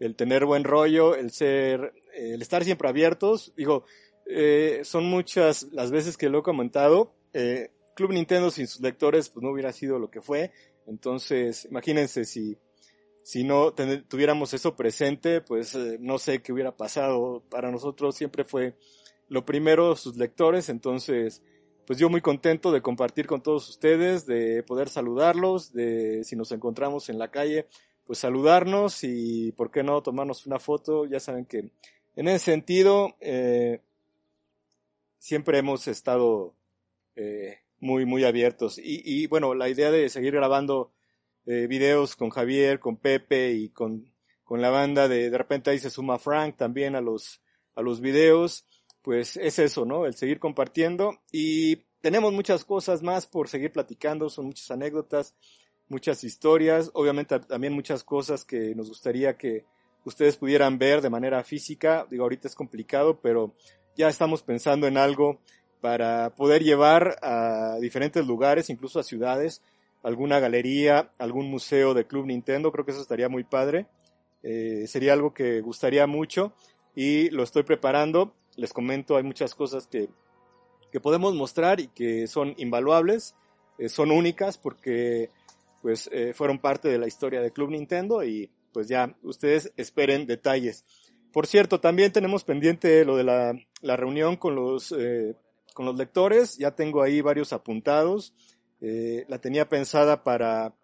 el tener buen rollo, el ser, el estar siempre abiertos, digo, eh, son muchas las veces que lo he comentado. Eh, Club Nintendo sin sus lectores pues no hubiera sido lo que fue. Entonces, imagínense si, si no tuviéramos eso presente, pues eh, no sé qué hubiera pasado. Para nosotros siempre fue lo primero sus lectores. Entonces, pues yo muy contento de compartir con todos ustedes, de poder saludarlos, de si nos encontramos en la calle, pues saludarnos y por qué no tomarnos una foto. Ya saben que en ese sentido, eh, siempre hemos estado eh, muy, muy abiertos. Y, y, bueno, la idea de seguir grabando eh, videos con Javier, con Pepe y con, con la banda de, de repente ahí se suma Frank también a los, a los videos, pues es eso, ¿no? El seguir compartiendo y tenemos muchas cosas más por seguir platicando, son muchas anécdotas, muchas historias, obviamente también muchas cosas que nos gustaría que ustedes pudieran ver de manera física, digo, ahorita es complicado, pero ya estamos pensando en algo para poder llevar a diferentes lugares, incluso a ciudades, alguna galería, algún museo de Club Nintendo, creo que eso estaría muy padre. Eh, sería algo que gustaría mucho y lo estoy preparando. Les comento, hay muchas cosas que, que podemos mostrar y que son invaluables, eh, son únicas porque pues eh, fueron parte de la historia de Club Nintendo y pues ya ustedes esperen detalles. Por cierto, también tenemos pendiente lo de la, la reunión con los, con los lectores. Ya tengo ahí varios apuntados. Eh, la tenía pensada para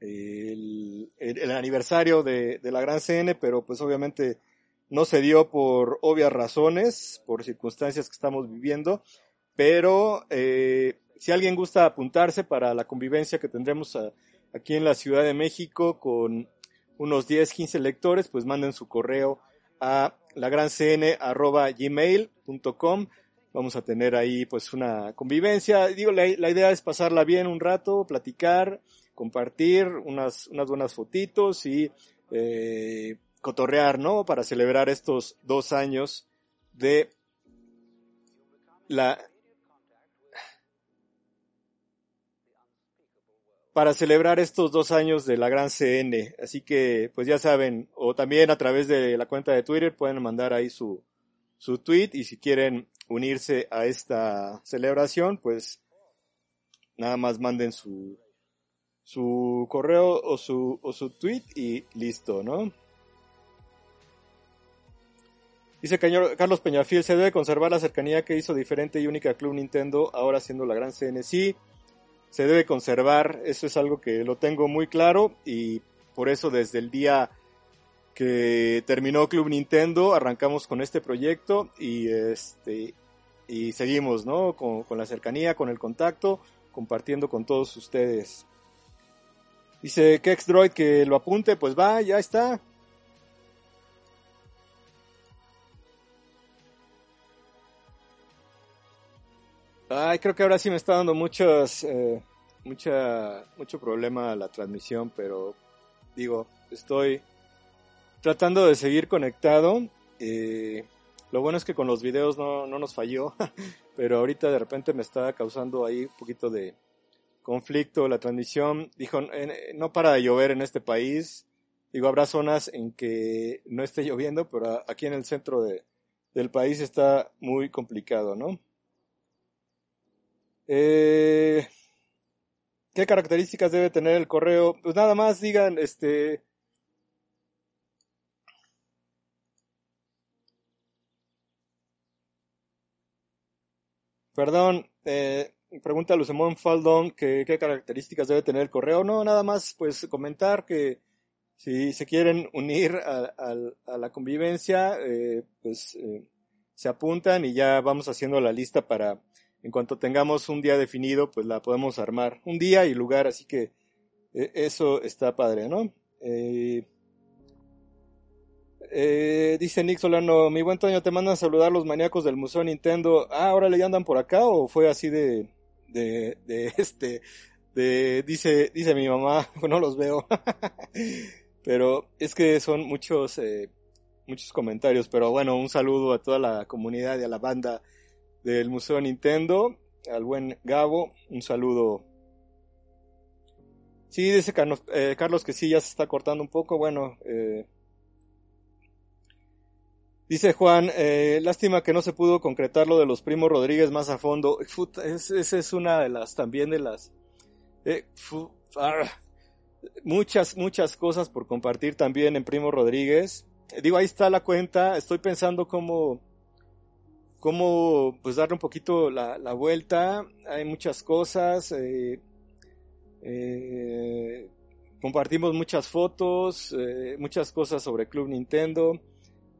el, el, aniversario de, la Gran CN, pero pues obviamente no se dio por obvias razones, por circunstancias que estamos viviendo. Pero eh, si alguien gusta apuntarse para la convivencia que tendremos aquí en la Ciudad de México con unos 10, 15 lectores, pues manden su correo a lagrancn.gmail.com. Vamos a tener ahí pues una convivencia. Digo, la, la, idea es pasarla bien un rato, platicar, compartir unas, unas buenas fotitos y eh, cotorrear, ¿no? Para celebrar estos dos años de la para celebrar estos dos años de la gran CN. Así que, pues ya saben, o también a través de la cuenta de Twitter pueden mandar ahí su, su tweet y si quieren unirse a esta celebración, pues nada más manden su, su correo o su, o su tweet y listo, ¿no? Dice Carlos Peñafiel, se debe conservar la cercanía que hizo diferente y única Club Nintendo, ahora siendo la gran CN. Sí, se debe conservar, eso es algo que lo tengo muy claro y por eso desde el día que terminó Club Nintendo arrancamos con este proyecto y este y seguimos, ¿no? Con, con la cercanía, con el contacto, compartiendo con todos ustedes. Dice Kexdroid que lo apunte, pues va, ya está. Ay, creo que ahora sí me está dando muchos, eh, mucha, mucho problema la transmisión, pero digo, estoy tratando de seguir conectado. Eh, lo bueno es que con los videos no, no nos falló, (laughs) pero ahorita de repente me está causando ahí un poquito de conflicto la transmisión. Dijo, no para de llover en este país. Digo, habrá zonas en que no esté (laughs) lloviendo, pero aquí en el centro de, del país está muy complicado, ¿no? Eh, ¿Qué características debe tener el correo? Pues nada más digan, este... Perdón, eh, pregunta Lucemón Faldón que qué características debe tener el correo. No, nada más pues comentar que si se quieren unir a, la convivencia, eh, pues eh, se apuntan y ya vamos haciendo la lista para, en cuanto tengamos un día definido, pues la podemos armar. Un día y lugar, así que eh, eso está padre, ¿no? Dice Nick Solano, mi buen Toño, te mandan saludar los maníacos del Museo Nintendo. Ah, ahora le andan por acá o fue así de, de, de (laughs) este, de, dice, dice mi mamá, (laughs) no los veo. (laughs) Pero es que son muchos, eh, muchos comentarios. Pero bueno, un saludo a toda la comunidad y a la banda del Museo Nintendo. Al buen Gabo, un saludo. Sí, dice Carlos, eh, Carlos que sí, ya se está cortando un poco. Bueno, eh, Dice Juan, eh, lástima que no se pudo concretar lo de los primos Rodríguez más a fondo. esa es una de las, también de las, eh, ah, muchas, muchas cosas por compartir también en Primo Rodríguez. Digo, ahí está la cuenta. Estoy pensando cómo, cómo pues darle un poquito la, vuelta. Hay muchas cosas. Eh, eh, compartimos muchas fotos, muchas cosas sobre Club Nintendo.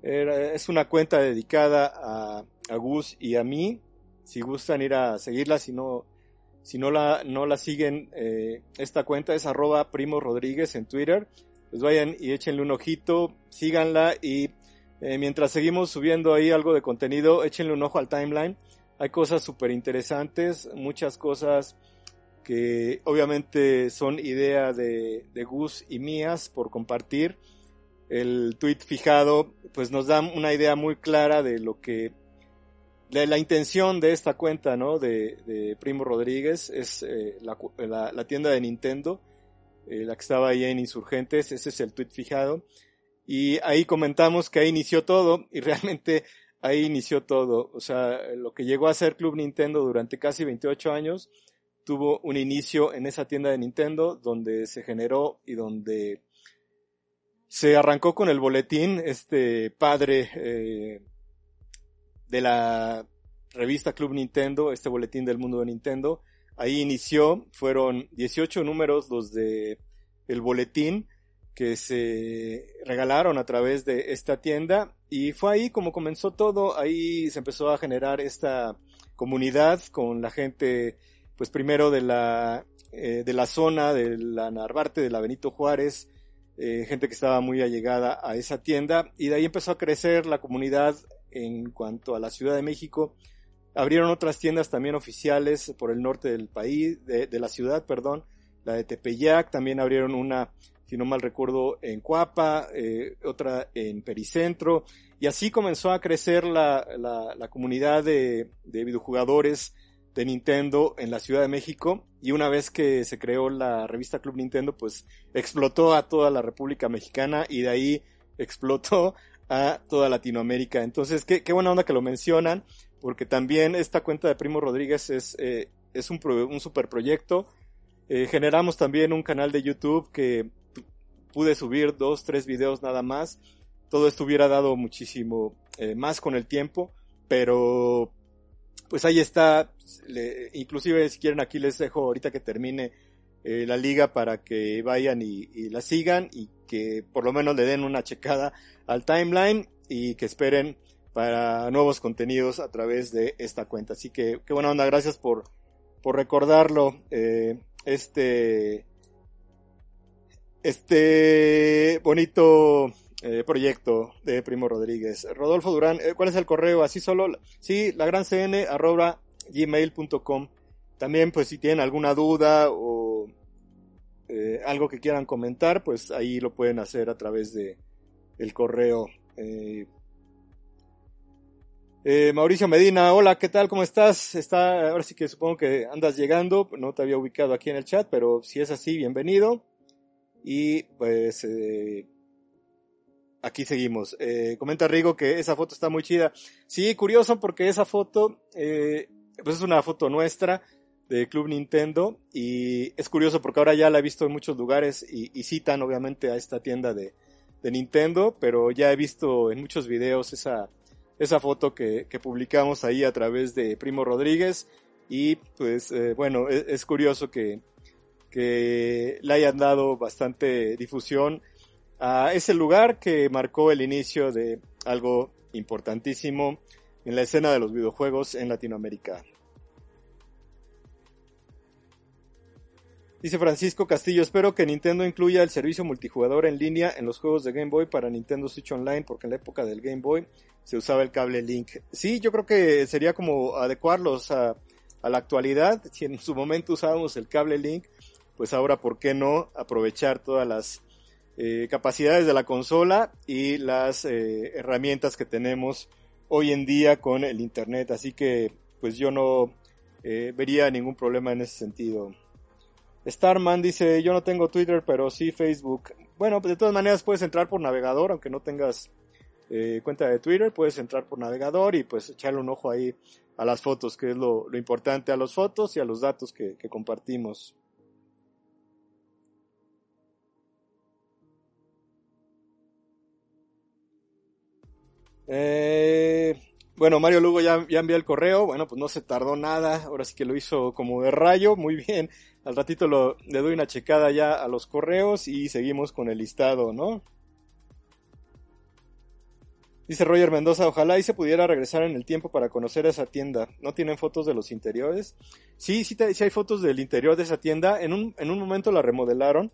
Es una cuenta dedicada a, a Gus y a mí. Si gustan ir a seguirla, si no, si no la, no la siguen, eh, esta cuenta es arroba Primo Rodríguez en Twitter. Pues vayan y échenle un ojito, síganla y eh, mientras seguimos subiendo ahí algo de contenido, échenle un ojo al timeline. Hay cosas súper interesantes, muchas cosas que obviamente son idea de, de Gus y mías por compartir. El tweet fijado pues nos da una idea muy clara de lo que la, intención de esta cuenta, ¿no? De, Primo Rodríguez es eh, la, tienda de Nintendo, eh, la que estaba ahí en Insurgentes, ese es el tweet fijado. Y ahí comentamos que ahí inició todo y realmente ahí inició todo. O sea, lo que llegó a ser Club Nintendo durante casi 28 años tuvo un inicio en esa tienda de Nintendo donde se generó y donde se arrancó con el boletín, este padre eh, de la revista Club Nintendo, este boletín del mundo de Nintendo. Ahí inició, fueron 18 números los de el boletín que se regalaron a través de esta tienda y fue ahí como comenzó todo, ahí se empezó a generar esta comunidad con la gente, pues primero de la, eh, de la zona de la Narvarte, de la Benito Juárez, eh, gente que estaba muy allegada a esa tienda y de ahí empezó a crecer la comunidad en cuanto a la Ciudad de México. Abrieron otras tiendas también oficiales por el norte del país, de, la ciudad, perdón, la de Tepeyac, también abrieron una, si no mal recuerdo, en Cuapa, eh, otra en Pericentro, y así comenzó a crecer la, la, comunidad de, de videojugadores de Nintendo en la Ciudad de México y una vez que se creó la revista Club Nintendo pues explotó a toda la República Mexicana y de ahí explotó a toda Latinoamérica. Entonces, qué, qué buena onda que lo mencionan, porque también esta cuenta de Primo Rodríguez es, eh, es un, un super proyecto. Eh, generamos también un canal de YouTube que pude subir dos, tres videos nada más. Todo esto hubiera dado muchísimo eh, más con el tiempo, pero pues ahí está. inclusive si quieren aquí les dejo ahorita que termine eh, la liga para que vayan y, la sigan y que por lo menos le den una checada al timeline y que esperen para nuevos contenidos a través de esta cuenta. Así que qué buena onda, gracias por, por recordarlo. Eh, este, este bonito eh, proyecto de Primo Rodríguez. Rodolfo Durán, ¿cuál es el correo? Así solo, sí, la gran. También pues si tienen alguna duda o eh, algo que quieran comentar, pues ahí lo pueden hacer a través de el correo. Eh, eh, Mauricio Medina, hola, ¿qué tal? ¿Cómo estás? Está, ahora sí que supongo que andas llegando, no te había ubicado aquí en el chat, pero si es así, bienvenido. Y pues aquí seguimos. comenta Rigo que esa foto está muy chida. Sí, curioso porque esa foto, pues es una foto nuestra de Club Nintendo y es curioso porque ahora ya la he visto en muchos lugares y, citan obviamente a esta tienda de, Nintendo, pero ya he visto en muchos videos esa, esa foto que, publicamos ahí a través de Primo Rodríguez y pues eh, bueno, es, es curioso que, que le hayan dado bastante difusión a ese lugar que marcó el inicio de algo importantísimo en la escena de los videojuegos en Latinoamérica. Dice Francisco Castillo, espero que Nintendo incluya el servicio multijugador en línea en los juegos de Game Boy para Nintendo Switch Online, porque en la época del Game Boy se usaba el cable Link. Sí, yo creo que sería como adecuarlos a, a la actualidad. Si en su momento usábamos el cable Link, pues ahora, ¿por qué no aprovechar todas las eh, capacidades de la consola y las eh, herramientas que tenemos hoy en día con el Internet? Así que, pues yo no eh, vería ningún problema en ese sentido. Starman dice, yo no tengo Twitter, pero sí Facebook. Bueno, pues de todas maneras puedes entrar por navegador, aunque no tengas eh, cuenta de Twitter, puedes entrar por navegador y pues echarle un ojo ahí a las fotos, que es lo, lo importante, a las fotos y a los datos que, que compartimos. Eh, bueno, Mario Lugo ya, ya envió el correo, bueno, pues no se tardó nada, ahora sí que lo hizo como de rayo, muy bien. Al ratito le doy una checada ya a los correos y seguimos con el listado, ¿no? Dice Roger Mendoza, ojalá y se pudiera regresar en el tiempo para conocer esa tienda. ¿No tienen fotos de los interiores? Sí, sí, sí hay fotos del interior de esa tienda. En un, en un momento la remodelaron,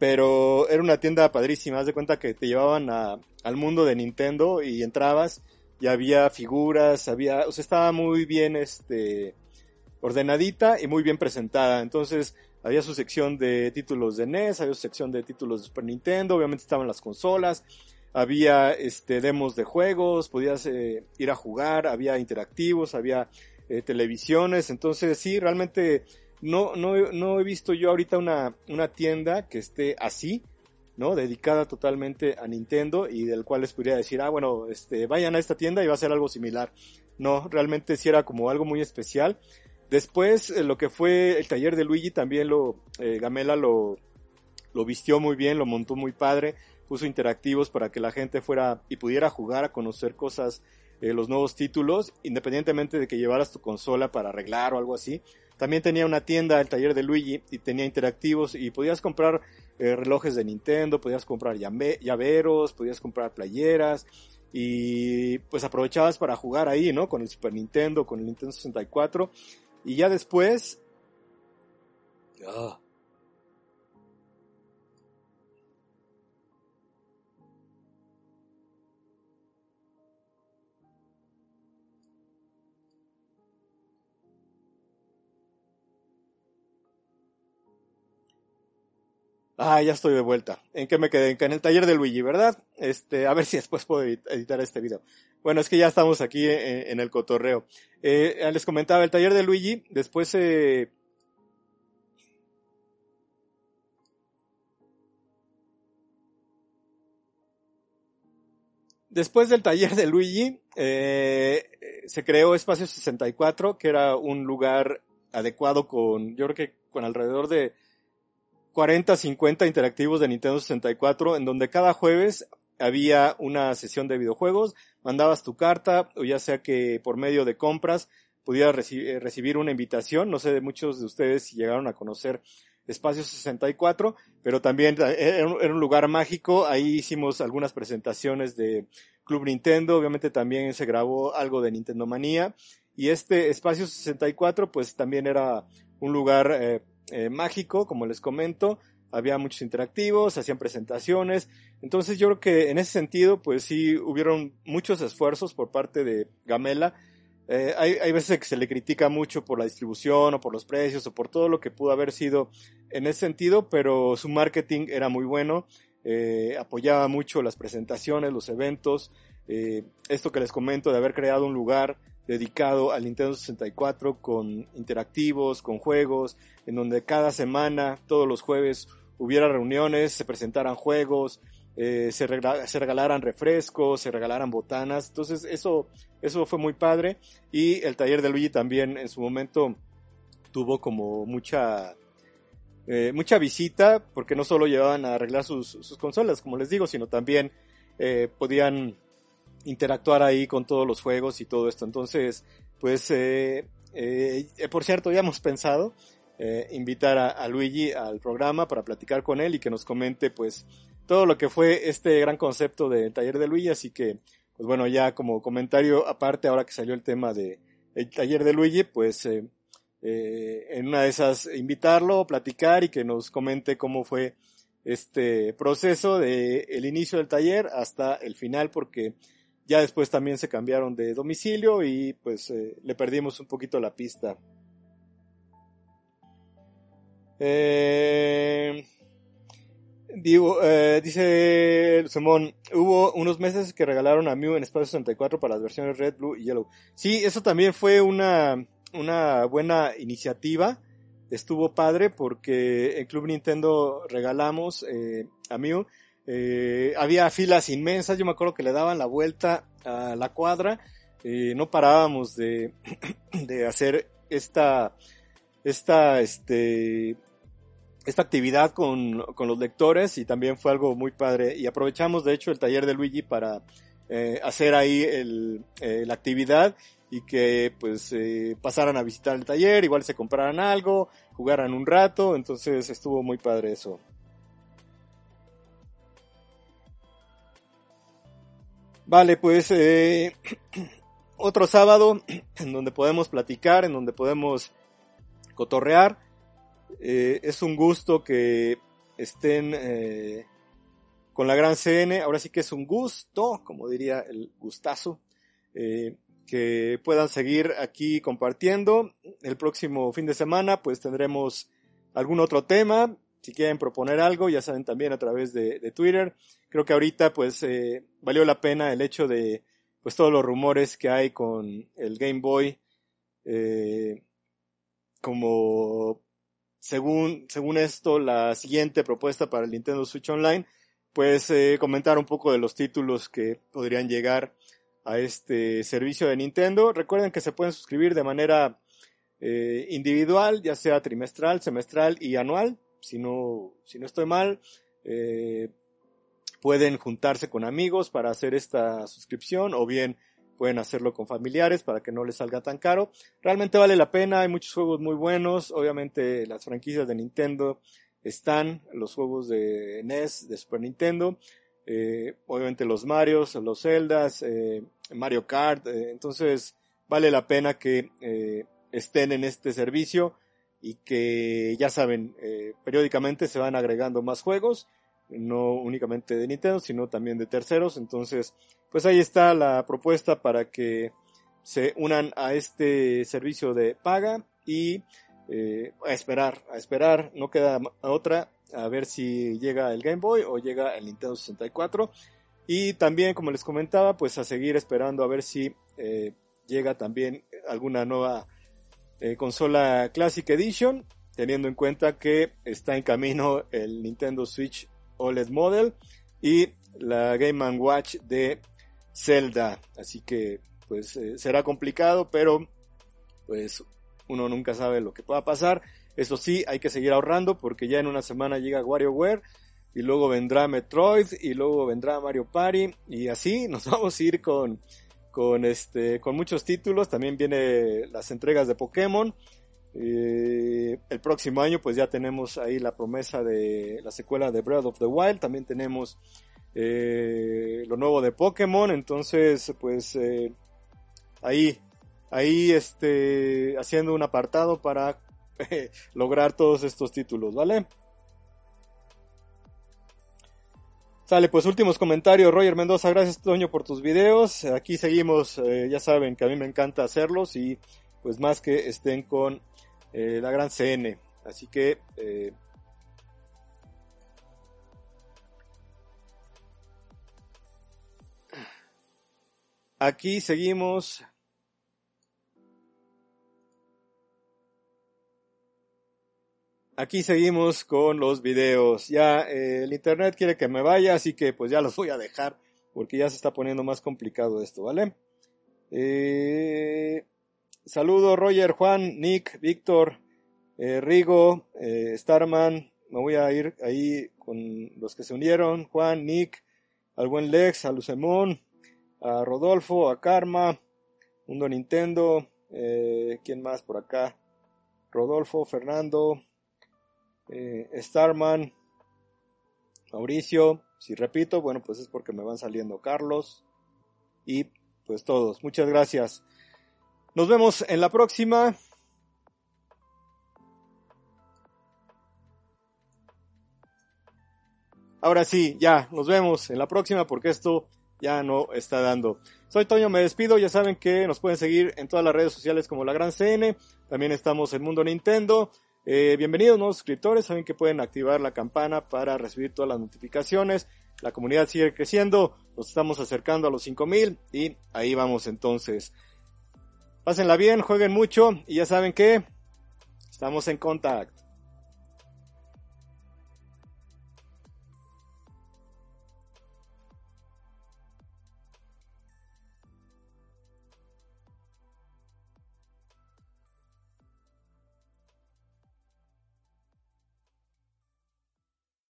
pero era una tienda padrísima. Haz de cuenta que te llevaban a, al mundo de Nintendo y entrabas y había figuras, había, o sea, estaba muy bien, este, ordenadita y muy bien presentada. Entonces, había su sección de títulos de NES, había su sección de títulos de Super Nintendo, obviamente estaban las consolas, había este demos de juegos, podías eh, ir a jugar, había interactivos, había eh, televisiones, entonces sí, realmente no, no, no he visto yo ahorita una, una tienda que esté así, ¿no? Dedicada totalmente a Nintendo y del cual les podría decir, ah, bueno, este, vayan a esta tienda y va a ser algo similar. No, realmente sí era como algo muy especial. Después, eh, lo que fue el taller de Luigi también lo, eh, Gamela lo, lo vistió muy bien, lo montó muy padre, puso interactivos para que la gente fuera y pudiera jugar a conocer cosas, eh, los nuevos títulos, independientemente de que llevaras tu consola para arreglar o algo así. También tenía una tienda, el taller de Luigi, y tenía interactivos y podías comprar eh, relojes de Nintendo, podías comprar llaveros, podías comprar playeras y pues aprovechabas para jugar ahí, ¿no? Con el Super Nintendo, con el Nintendo 64 y ya después... Ah. Ah, ya estoy de vuelta. ¿En qué me quedé? En el taller de Luigi, ¿verdad? Este, a ver si después puedo editar este video. Bueno, es que ya estamos aquí en, el cotorreo. Eh, les comentaba, el taller de Luigi, después eh, Después del taller de Luigi, eh, se creó Espacio 64, que era un lugar adecuado con, yo creo que con alrededor de 40, 50 interactivos de Nintendo 64, en donde cada jueves había una sesión de videojuegos, mandabas tu carta, o ya sea que por medio de compras pudieras eh, recibir una invitación. No sé de muchos de ustedes si llegaron a conocer Espacio 64, pero también era un lugar mágico. Ahí hicimos algunas presentaciones de Club Nintendo. Obviamente también se grabó algo de Nintendo Manía. Y este Espacio 64 pues también era un lugar eh, eh, mágico, como les comento. Había muchos interactivos, hacían presentaciones. Entonces yo creo que en ese sentido, pues sí hubieron muchos esfuerzos por parte de Gamela. Eh, hay, hay, veces que se le critica mucho por la distribución o por los precios o por todo lo que pudo haber sido en ese sentido, pero su marketing era muy bueno. Eh, apoyaba mucho las presentaciones, los eventos. esto que les comento de haber creado un lugar dedicado al Nintendo 64 con interactivos, con juegos, en donde cada semana, todos los jueves, hubiera reuniones, se presentaran juegos, eh, se, regalaran refrescos, se regalaran botanas. Entonces eso, eso fue muy padre. Y el taller de Luigi también en su momento tuvo como mucha, eh, mucha visita, porque no solo llevaban a arreglar sus, sus consolas, como les digo, sino también eh, podían interactuar ahí con todos los juegos y todo esto. Entonces, pues eh, Eh, por cierto, ya hemos pensado eh, invitar a, Luigi al programa para platicar con él y que nos comente pues todo lo que fue este gran concepto del taller de Luigi, así que pues bueno, ya como comentario aparte, ahora que salió el tema de el taller de Luigi, pues eh, eh, en una de esas invitarlo, platicar y que nos comente cómo fue este proceso de el inicio del taller hasta el final, porque ya después también se cambiaron de domicilio y pues eh, le perdimos un poquito la pista. Eh, Digo, dice Simón, hubo unos meses que regalaron a Mew en Espacio 64 para las versiones Red, Blue y Yellow. Sí, eso también fue una, una buena iniciativa. Estuvo padre porque en Club Nintendo regalamos eh, a Mew. Eh, había filas inmensas, yo me acuerdo que le daban la vuelta a la cuadra. Eh, no parábamos de, (clears throat) de hacer esta, esta, este, esta actividad con, los lectores y también fue algo muy padre. Y aprovechamos, de hecho, el taller de Luigi para eh, hacer ahí el, eh, la actividad y que pues eh, pasaran a visitar el taller, igual se compraran algo, jugaran un rato, entonces estuvo muy padre eso. Vale, pues (clears throat) otro sábado (clears throat) en donde podemos platicar, en donde podemos cotorrear eh, es un gusto que estén eh, con la gran CN. Ahora sí que es un gusto, como diría el gustazo, eh, que puedan seguir aquí compartiendo. El próximo fin de semana pues tendremos algún otro tema. Si quieren proponer algo, ya saben también a través de, Twitter. Creo que ahorita pues valió la pena el hecho de pues todos los rumores que hay con el Game Boy como según, según esto, la siguiente propuesta para el Nintendo Switch Online, pues eh, comentar un poco de los títulos que podrían llegar a este servicio de Nintendo. Recuerden que se pueden suscribir de manera eh, individual, ya sea trimestral, semestral y anual. Si no, si no estoy mal, eh, pueden juntarse con amigos para hacer esta suscripción o bien pueden hacerlo con familiares para que no les salga tan caro. Realmente vale la pena, hay muchos juegos muy buenos, obviamente las franquicias de Nintendo están, los juegos de NES, de Super Nintendo, eh, obviamente los Marios, los Zeldas, eh, Mario Kart, eh, entonces vale la pena que estén en este servicio y que ya saben, periódicamente se van agregando más juegos no únicamente de Nintendo, sino también de terceros. Entonces, pues ahí está la propuesta para que se unan a este servicio de paga y eh, a esperar, a esperar, no queda otra, a ver si llega el Game Boy o llega el Nintendo 64. Y también, como les comentaba, pues a seguir esperando a ver si eh, llega también alguna nueva eh, consola Classic Edition, teniendo en cuenta que está en camino el Nintendo Switch OLED Model y la Game Watch de Zelda. Así que pues eh, será complicado, pero pues uno nunca sabe lo que pueda pasar. Eso sí, hay que seguir ahorrando porque ya en una semana llega WarioWare y luego vendrá Metroid y luego vendrá Mario Party y así (laughs) nos vamos a ir con con este con muchos títulos. También viene las entregas de Pokémon eh, el próximo año pues ya tenemos ahí la promesa de la secuela de Breath of the Wild, también tenemos eh, lo nuevo de Pokémon, entonces pues eh, ahí, ahí este, haciendo un apartado para (laughs) lograr todos estos títulos, ¿vale? Sale, pues últimos comentarios, Roger Mendoza, gracias Toño por tus videos, aquí seguimos, ya saben que a mí me encanta hacerlos y pues más que estén con eh, la gran CN. Así que eh, aquí seguimos. Aquí seguimos con los videos. Ya eh, el internet quiere que me vaya, así que pues ya los voy a dejar porque ya se está poniendo más complicado esto, ¿vale? Eh, Saludos Roger, Juan, Nick, Víctor, eh, Rigo, eh, Starman. Me voy a ir ahí con los que se unieron. Juan, Nick, al buen Lex, a Lucemón, a Rodolfo, a Karma, Mundo Nintendo, Eh, ¿Quién más por acá? Rodolfo, Fernando, eh, Starman, Mauricio. Si repito, bueno, pues es porque me van saliendo Carlos y pues todos. Muchas gracias. Nos vemos en la próxima. Ahora sí, ya, nos vemos en la próxima porque esto ya no está dando. Soy Toño, me despido, ya saben que nos pueden seguir en todas las redes sociales como La Gran CN, también estamos en Mundo Nintendo. Eh, bienvenidos nuevos suscriptores, saben que pueden activar la campana para recibir todas las notificaciones. La comunidad sigue creciendo, nos estamos acercando a los 5000 y ahí vamos entonces. Pásenla bien, jueguen mucho y ya saben que estamos en contacto.